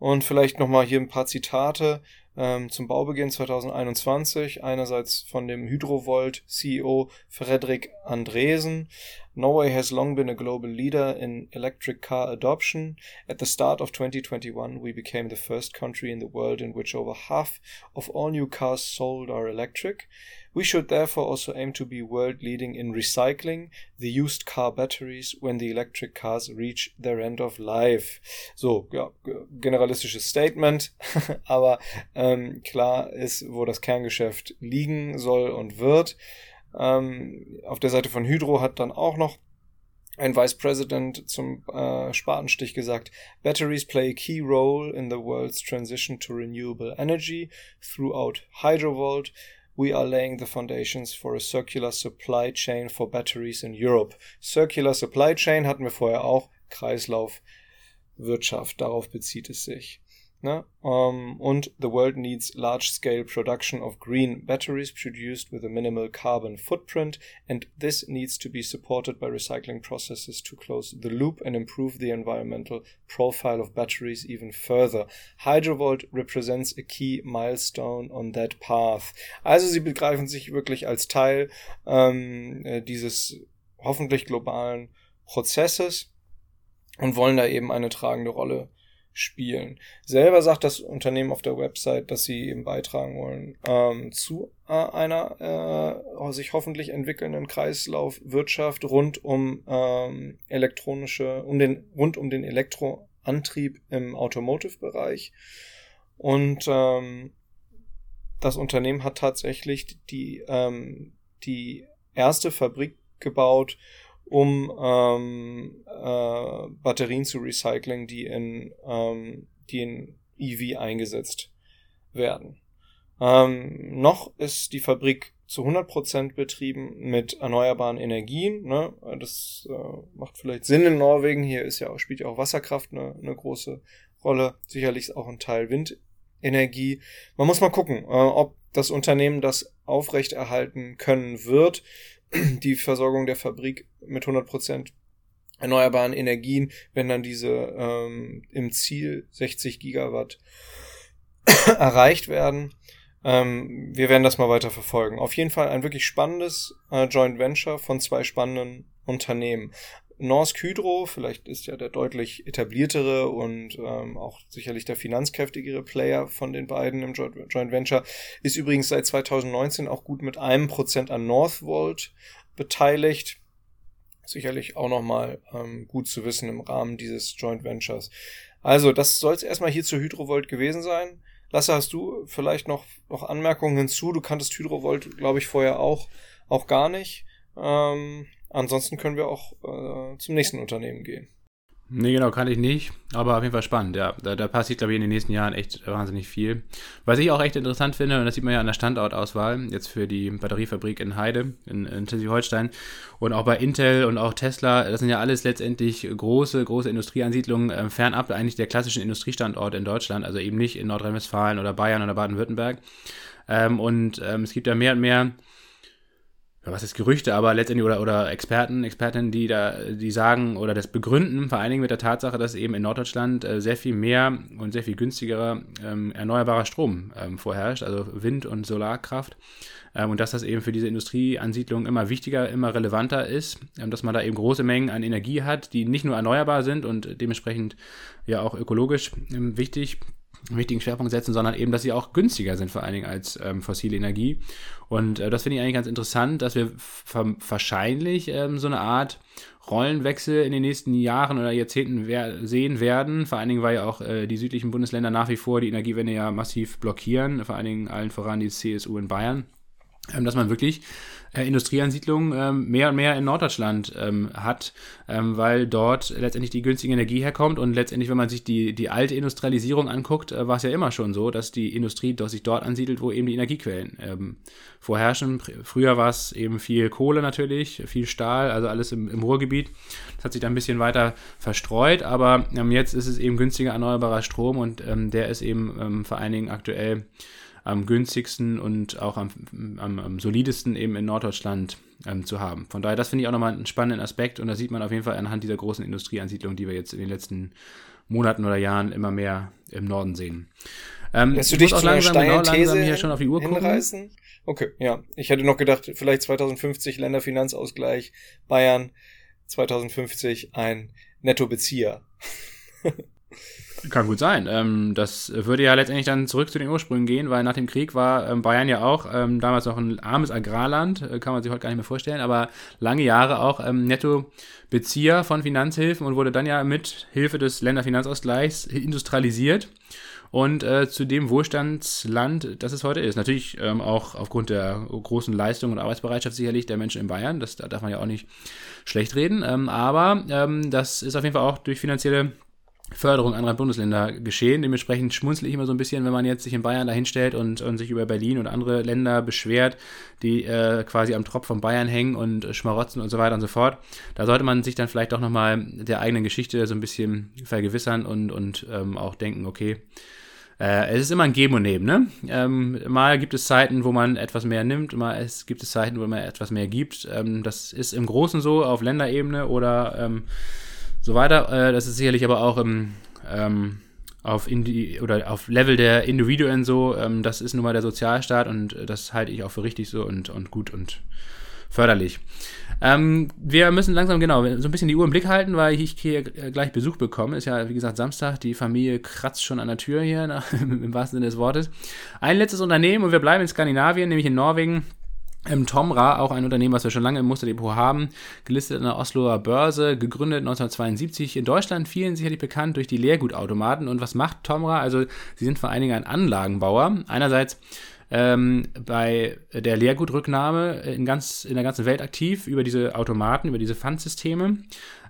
und vielleicht nochmal hier ein paar Zitate ähm, zum Baubeginn 2021. Einerseits von dem Hydrovolt CEO Fredrik Andresen. Norway has long been a global leader in electric car adoption. At the start of 2021, we became the first country in the world in which over half of all new cars sold are electric. We should therefore also aim to be world leading in recycling the used car batteries when the electric cars reach their end of life. So, ja, generalistisches Statement, <laughs> aber ähm, klar ist, wo das Kerngeschäft liegen soll und wird. Ähm, auf der Seite von Hydro hat dann auch noch ein Vice President zum äh, Spatenstich gesagt, Batteries play a key role in the world's transition to renewable energy throughout Hydrovolt we are laying the foundations for a circular supply chain for batteries in Europe. Circular Supply Chain hatten wir vorher auch, Kreislaufwirtschaft, darauf bezieht es sich. Ne? Um, und the world needs large-scale production of green batteries produced with a minimal carbon footprint, and this needs to be supported by recycling processes to close the loop and improve the environmental profile of batteries even further. Hydrovolt represents a key milestone on that path. Also sie begreifen sich wirklich als Teil ähm, äh, dieses hoffentlich globalen Prozesses und wollen da eben eine tragende Rolle spielen. Selber sagt das Unternehmen auf der Website, dass sie eben beitragen wollen ähm, zu äh, einer äh, sich hoffentlich entwickelnden Kreislaufwirtschaft rund um ähm, elektronische, um den rund um den Elektroantrieb im Automotive-Bereich und ähm, das Unternehmen hat tatsächlich die die die erste Fabrik gebaut, um ähm, äh, Batterien zu recyceln, die in, ähm, die in EV eingesetzt werden. Ähm, noch ist die Fabrik zu 100% betrieben mit erneuerbaren Energien. Ne? Das äh, macht vielleicht Sinn in Norwegen. Hier ist ja auch, spielt ja auch Wasserkraft eine, eine große Rolle. Sicherlich auch ein Teil Windenergie. Man muss mal gucken, äh, ob das Unternehmen das aufrechterhalten können wird <clears throat> die Versorgung der Fabrik mit 100% erneuerbaren Energien, wenn dann diese ähm, im Ziel 60 Gigawatt <clears throat> erreicht werden. Ähm, wir werden das mal weiter verfolgen. Auf jeden Fall ein wirklich spannendes äh, Joint Venture von zwei spannenden Unternehmen. Norsk Hydro, vielleicht ist ja der deutlich etabliertere und ähm, auch sicherlich der finanzkräftigere Player von den beiden im Joint Venture, ist übrigens seit 2019 auch gut mit einem Prozent an Northvolt beteiligt. Sicherlich auch nochmal ähm, gut zu wissen im Rahmen dieses Joint Ventures. Also, das soll es erstmal hier zu Hydrovolt gewesen sein. Lasse, hast du vielleicht noch, noch Anmerkungen hinzu? Du kanntest Hydrovolt, glaube ich, vorher auch, auch gar nicht. Ähm, ansonsten können wir auch äh, zum nächsten Unternehmen gehen. Nee, genau, kann ich nicht. Aber auf jeden Fall spannend, ja. Da, da passiert, glaube ich, in den nächsten Jahren echt wahnsinnig viel. Was ich auch echt interessant finde, und das sieht man ja an der Standortauswahl, jetzt für die Batteriefabrik in Heide, in, in Schleswig-Holstein, und auch bei Intel und auch Tesla, das sind ja alles letztendlich große, große Industrieansiedlungen, äh, fernab eigentlich der klassischen Industriestandort in Deutschland, also eben nicht in Nordrhein-Westfalen oder Bayern oder Baden-Württemberg. Ähm, und ähm, es gibt ja mehr und mehr was ist Gerüchte, aber letztendlich oder, oder Experten, Expertinnen, die da, die sagen oder das begründen, vor allen Dingen mit der Tatsache, dass eben in Norddeutschland äh, sehr viel mehr und sehr viel günstigerer ähm, erneuerbarer Strom ähm, vorherrscht, also Wind- und Solarkraft. Ähm, und dass das eben für diese Industrieansiedlung immer wichtiger, immer relevanter ist, ähm, dass man da eben große Mengen an Energie hat, die nicht nur erneuerbar sind und dementsprechend ja auch ökologisch ähm, wichtig wichtigen Schwerpunkt setzen, sondern eben, dass sie auch günstiger sind, vor allen Dingen als ähm, fossile Energie. Und äh, das finde ich eigentlich ganz interessant, dass wir wahrscheinlich ähm, so eine Art Rollenwechsel in den nächsten Jahren oder Jahrzehnten wer sehen werden. Vor allen Dingen, weil ja auch äh, die südlichen Bundesländer nach wie vor die Energiewende ja massiv blockieren, vor allen Dingen allen voran die CSU in Bayern, ähm, dass man wirklich äh, Industrieansiedlung ähm, mehr und mehr in Norddeutschland ähm, hat, ähm, weil dort letztendlich die günstige Energie herkommt und letztendlich, wenn man sich die, die alte Industrialisierung anguckt, äh, war es ja immer schon so, dass die Industrie doch sich dort ansiedelt, wo eben die Energiequellen ähm, vorherrschen. Früher war es eben viel Kohle natürlich, viel Stahl, also alles im, im Ruhrgebiet. Das hat sich dann ein bisschen weiter verstreut, aber ähm, jetzt ist es eben günstiger erneuerbarer Strom und ähm, der ist eben vor allen Dingen aktuell am günstigsten und auch am, am, am solidesten eben in Norddeutschland ähm, zu haben. Von daher, das finde ich auch nochmal einen spannenden Aspekt und da sieht man auf jeden Fall anhand dieser großen Industrieansiedlung, die wir jetzt in den letzten Monaten oder Jahren immer mehr im Norden sehen. Ähm, Lässt du dich auch langsam, genau langsam hier schon auf die Uhr hinreißen? gucken? Okay, ja. Ich hätte noch gedacht, vielleicht 2050 Länderfinanzausgleich, Bayern, 2050 ein Nettobezieher. <laughs> Kann gut sein. Ähm, das würde ja letztendlich dann zurück zu den Ursprüngen gehen, weil nach dem Krieg war ähm, Bayern ja auch ähm, damals noch ein armes Agrarland, äh, kann man sich heute gar nicht mehr vorstellen, aber lange Jahre auch ähm, Nettobezieher von Finanzhilfen und wurde dann ja mit Hilfe des Länderfinanzausgleichs industrialisiert und äh, zu dem Wohlstandsland, das es heute ist. Natürlich ähm, auch aufgrund der großen Leistung und Arbeitsbereitschaft sicherlich der Menschen in Bayern, das da darf man ja auch nicht schlecht reden, ähm, aber ähm, das ist auf jeden Fall auch durch finanzielle Förderung anderer Bundesländer geschehen. Dementsprechend schmunzle ich immer so ein bisschen, wenn man jetzt sich in Bayern dahinstellt und, und sich über Berlin und andere Länder beschwert, die äh, quasi am Tropf von Bayern hängen und schmarotzen und so weiter und so fort. Da sollte man sich dann vielleicht doch nochmal der eigenen Geschichte so ein bisschen vergewissern und, und ähm, auch denken, okay, äh, es ist immer ein Geben und Nehmen. Ne? Ähm, mal gibt es Zeiten, wo man etwas mehr nimmt, mal es gibt es Zeiten, wo man etwas mehr gibt. Ähm, das ist im Großen so auf Länderebene oder ähm, so weiter. Äh, das ist sicherlich aber auch im, ähm, auf Indi oder auf Level der Individuen so. Ähm, das ist nun mal der Sozialstaat und das halte ich auch für richtig so und, und gut und förderlich. Ähm, wir müssen langsam genau so ein bisschen die Uhr im Blick halten, weil ich hier gleich Besuch bekomme. Ist ja, wie gesagt, Samstag. Die Familie kratzt schon an der Tür hier, <laughs> im wahrsten Sinne des Wortes. Ein letztes Unternehmen und wir bleiben in Skandinavien, nämlich in Norwegen. Ähm, Tomra, auch ein Unternehmen, was wir schon lange im Musterdepot haben, gelistet an der Osloer Börse, gegründet 1972 in Deutschland, vielen sicherlich bekannt durch die Leergutautomaten. Und was macht Tomra? Also, sie sind vor allen Dingen ein Anlagenbauer. Einerseits ähm, bei der Leergutrücknahme in, ganz, in der ganzen Welt aktiv über diese Automaten, über diese Pfandsysteme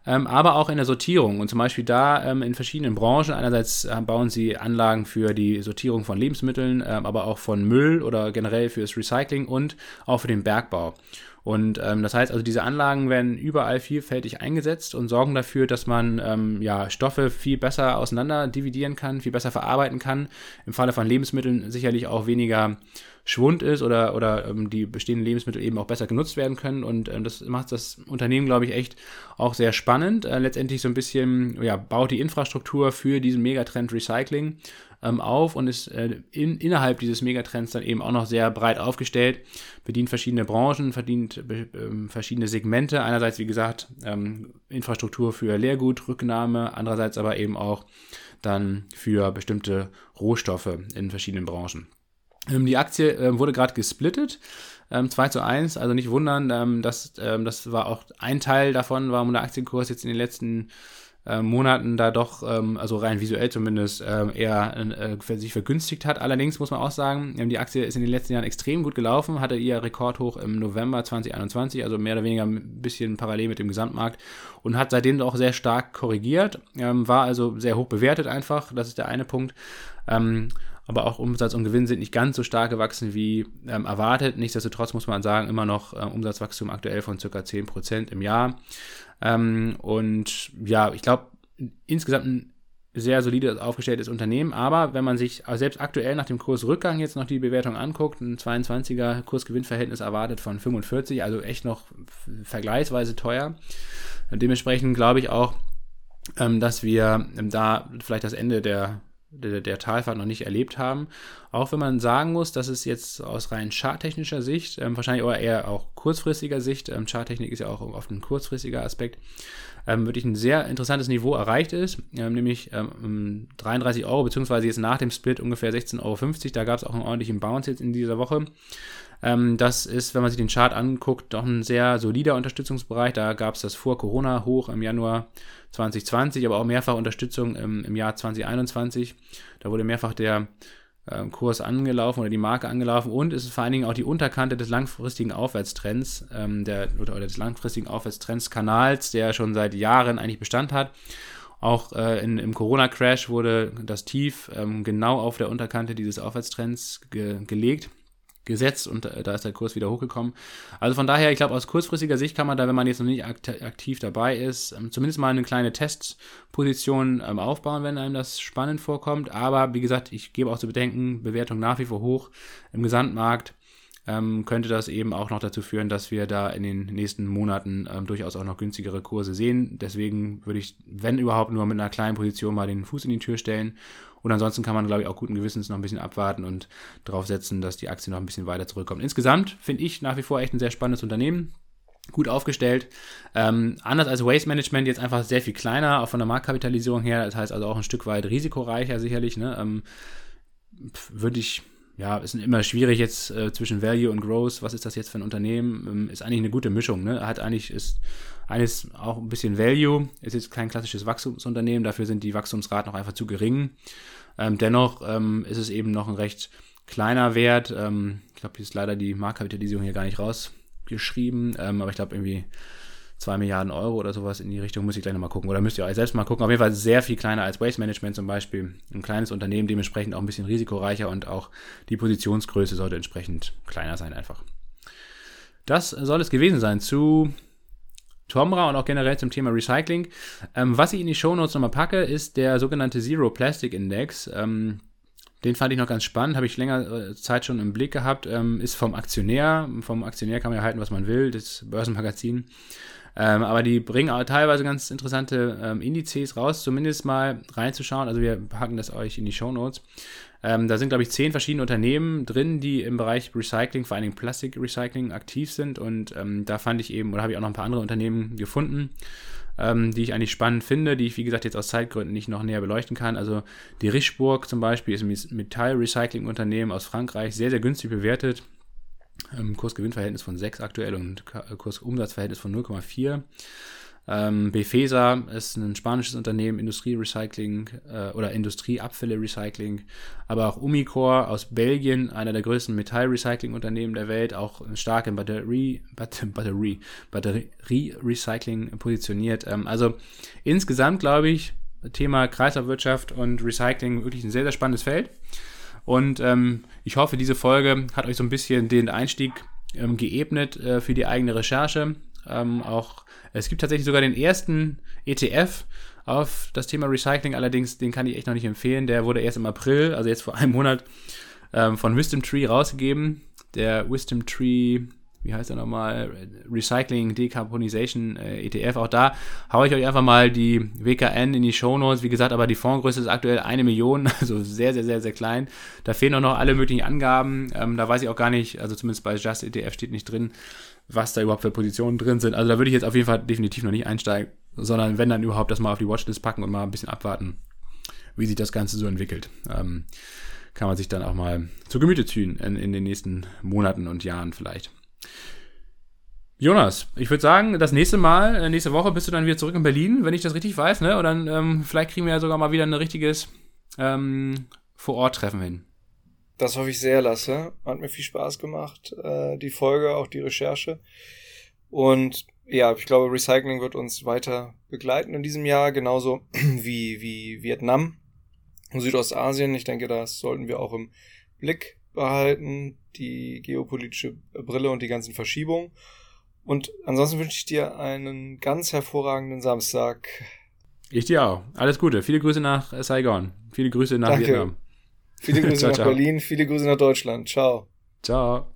ähm, aber auch in der Sortierung. Und zum Beispiel da ähm, in verschiedenen Branchen. Einerseits äh, bauen sie Anlagen für die Sortierung von Lebensmitteln, ähm, aber auch von Müll oder generell fürs Recycling und auch für den Bergbau. Und ähm, das heißt also, diese Anlagen werden überall vielfältig eingesetzt und sorgen dafür, dass man ähm, ja, Stoffe viel besser auseinander dividieren kann, viel besser verarbeiten kann. Im Falle von Lebensmitteln sicherlich auch weniger Schwund ist oder, oder ähm, die bestehenden Lebensmittel eben auch besser genutzt werden können. Und ähm, das macht das Unternehmen, glaube ich, echt auch sehr spannend. Äh, letztendlich so ein bisschen, ja, baut die Infrastruktur für diesen Megatrend Recycling ähm, auf und ist äh, in, innerhalb dieses Megatrends dann eben auch noch sehr breit aufgestellt, bedient verschiedene Branchen, verdient äh, verschiedene Segmente. Einerseits, wie gesagt, ähm, Infrastruktur für Leergut, Rücknahme, andererseits aber eben auch dann für bestimmte Rohstoffe in verschiedenen Branchen. Ähm, die Aktie äh, wurde gerade gesplittet. Ähm, 2 zu 1, also nicht wundern, ähm, das, ähm, das war auch ein Teil davon, warum der Aktienkurs jetzt in den letzten äh, Monaten da doch, ähm, also rein visuell zumindest, äh, eher äh, sich vergünstigt hat. Allerdings muss man auch sagen, ähm, die Aktie ist in den letzten Jahren extrem gut gelaufen, hatte ihr Rekordhoch im November 2021, also mehr oder weniger ein bisschen parallel mit dem Gesamtmarkt und hat seitdem auch sehr stark korrigiert, ähm, war also sehr hoch bewertet einfach, das ist der eine Punkt. Ähm, aber auch Umsatz und Gewinn sind nicht ganz so stark gewachsen wie ähm, erwartet. Nichtsdestotrotz muss man sagen, immer noch äh, Umsatzwachstum aktuell von ca. 10% im Jahr. Ähm, und ja, ich glaube, insgesamt ein sehr solide aufgestelltes Unternehmen, aber wenn man sich selbst aktuell nach dem Kursrückgang jetzt noch die Bewertung anguckt, ein 22er Kursgewinnverhältnis erwartet von 45, also echt noch vergleichsweise teuer. Dementsprechend glaube ich auch, ähm, dass wir da vielleicht das Ende der der, der Talfahrt noch nicht erlebt haben. Auch wenn man sagen muss, dass es jetzt aus rein charttechnischer Sicht, ähm, wahrscheinlich oder eher auch kurzfristiger Sicht, ähm, Charttechnik ist ja auch oft ein kurzfristiger Aspekt, ähm, wirklich ein sehr interessantes Niveau erreicht ist, ähm, nämlich 33 ähm, Euro, beziehungsweise jetzt nach dem Split ungefähr 16,50 Euro. Da gab es auch einen ordentlichen Bounce jetzt in dieser Woche. Ähm, das ist, wenn man sich den Chart anguckt, doch ein sehr solider Unterstützungsbereich. Da gab es das vor Corona hoch im Januar 2020, aber auch mehrfach Unterstützung im, im Jahr 2021. Da wurde mehrfach der äh, Kurs angelaufen oder die Marke angelaufen und es ist vor allen Dingen auch die Unterkante des langfristigen Aufwärtstrends, ähm, der, oder, oder des langfristigen Aufwärtstrendskanals, der schon seit Jahren eigentlich Bestand hat. Auch äh, in, im Corona-Crash wurde das Tief ähm, genau auf der Unterkante dieses Aufwärtstrends ge gelegt gesetzt und äh, da ist der Kurs wieder hochgekommen. Also von daher, ich glaube, aus kurzfristiger Sicht kann man da, wenn man jetzt noch nicht aktiv dabei ist, ähm, zumindest mal eine kleine Testposition ähm, aufbauen, wenn einem das spannend vorkommt. Aber wie gesagt, ich gebe auch zu bedenken, Bewertung nach wie vor hoch im Gesamtmarkt. Ähm, könnte das eben auch noch dazu führen, dass wir da in den nächsten Monaten ähm, durchaus auch noch günstigere Kurse sehen. Deswegen würde ich, wenn überhaupt, nur mit einer kleinen Position mal den Fuß in die Tür stellen und ansonsten kann man, glaube ich, auch guten Gewissens noch ein bisschen abwarten und darauf setzen, dass die Aktie noch ein bisschen weiter zurückkommt. Insgesamt finde ich nach wie vor echt ein sehr spannendes Unternehmen gut aufgestellt. Ähm, anders als Waste Management jetzt einfach sehr viel kleiner, auch von der Marktkapitalisierung her. Das heißt also auch ein Stück weit risikoreicher sicherlich. Ne? Ähm, Würde ich, ja, ist immer schwierig jetzt äh, zwischen Value und Growth. Was ist das jetzt für ein Unternehmen? Ähm, ist eigentlich eine gute Mischung. Ne? Hat eigentlich ist eines auch ein bisschen Value, ist jetzt kein klassisches Wachstumsunternehmen, dafür sind die Wachstumsraten noch einfach zu gering. Ähm, dennoch ähm, ist es eben noch ein recht kleiner Wert. Ähm, ich glaube, hier ist leider die Marktkapitalisierung hier gar nicht rausgeschrieben, ähm, aber ich glaube irgendwie 2 Milliarden Euro oder sowas in die Richtung, muss ich gleich nochmal gucken. Oder müsst ihr euch selbst mal gucken. Auf jeden Fall sehr viel kleiner als Waste Management zum Beispiel. Ein kleines Unternehmen, dementsprechend auch ein bisschen risikoreicher und auch die Positionsgröße sollte entsprechend kleiner sein einfach. Das soll es gewesen sein zu Tomra und auch generell zum Thema Recycling. Ähm, was ich in die Shownotes nochmal packe, ist der sogenannte Zero Plastic Index. Ähm, den fand ich noch ganz spannend, habe ich länger äh, Zeit schon im Blick gehabt. Ähm, ist vom Aktionär. Vom Aktionär kann man ja halten, was man will, das Börsenmagazin. Ähm, aber die bringen auch teilweise ganz interessante ähm, Indizes raus, zumindest mal reinzuschauen. Also wir packen das euch in die Show Notes. Ähm, da sind, glaube ich, zehn verschiedene Unternehmen drin, die im Bereich Recycling, vor allen Dingen Plastikrecycling, aktiv sind. Und ähm, da fand ich eben, oder habe ich auch noch ein paar andere Unternehmen gefunden, ähm, die ich eigentlich spannend finde, die ich, wie gesagt, jetzt aus Zeitgründen nicht noch näher beleuchten kann. Also die Richburg zum Beispiel ist ein Metallrecycling-Unternehmen aus Frankreich, sehr, sehr günstig bewertet. Ähm, Kursgewinnverhältnis von 6 aktuell und Kursumsatzverhältnis von 0,4. Ähm, Befesa ist ein spanisches Unternehmen, Industrierecycling äh, oder Industrieabfälle-Recycling, aber auch Umicore aus Belgien, einer der größten Metallrecycling-Unternehmen der Welt, auch stark im Batterie, <laughs> Batterie, Batterie-Recycling positioniert. Ähm, also insgesamt glaube ich, Thema Kreislaufwirtschaft und Recycling wirklich ein sehr, sehr spannendes Feld. Und ähm, ich hoffe, diese Folge hat euch so ein bisschen den Einstieg ähm, geebnet äh, für die eigene Recherche. Ähm, auch es gibt tatsächlich sogar den ersten ETF auf das Thema Recycling, allerdings den kann ich echt noch nicht empfehlen. Der wurde erst im April, also jetzt vor einem Monat, ähm, von Wisdom Tree rausgegeben. Der Wisdom Tree, wie heißt er nochmal? Recycling Decarbonization äh, ETF. Auch da haue ich euch einfach mal die WKN in die Show Notes. Wie gesagt, aber die Fondsgröße ist aktuell eine Million, <laughs> also sehr, sehr, sehr, sehr klein. Da fehlen auch noch alle möglichen Angaben. Ähm, da weiß ich auch gar nicht, also zumindest bei Just ETF steht nicht drin, was da überhaupt für Positionen drin sind. Also da würde ich jetzt auf jeden Fall definitiv noch nicht einsteigen, sondern wenn dann überhaupt das mal auf die Watchlist packen und mal ein bisschen abwarten, wie sich das Ganze so entwickelt. Ähm, kann man sich dann auch mal zu Gemüte ziehen in, in den nächsten Monaten und Jahren vielleicht. Jonas, ich würde sagen, das nächste Mal, äh, nächste Woche bist du dann wieder zurück in Berlin, wenn ich das richtig weiß, ne? Und dann ähm, vielleicht kriegen wir ja sogar mal wieder ein richtiges ähm, Vor-Ort-Treffen hin. Das hoffe ich sehr, Lasse. Hat mir viel Spaß gemacht, äh, die Folge, auch die Recherche. Und ja, ich glaube, Recycling wird uns weiter begleiten in diesem Jahr, genauso <clears throat> wie, wie Vietnam und Südostasien. Ich denke, das sollten wir auch im Blick behalten, die geopolitische Brille und die ganzen Verschiebungen. Und ansonsten wünsche ich dir einen ganz hervorragenden Samstag. Ich dir auch. Alles Gute. Viele Grüße nach Saigon. Viele Grüße nach Danke. Vietnam. Viele Grüße <laughs> Ciao, nach ciao. Berlin, viele Grüße nach Deutschland. Ciao. Ciao.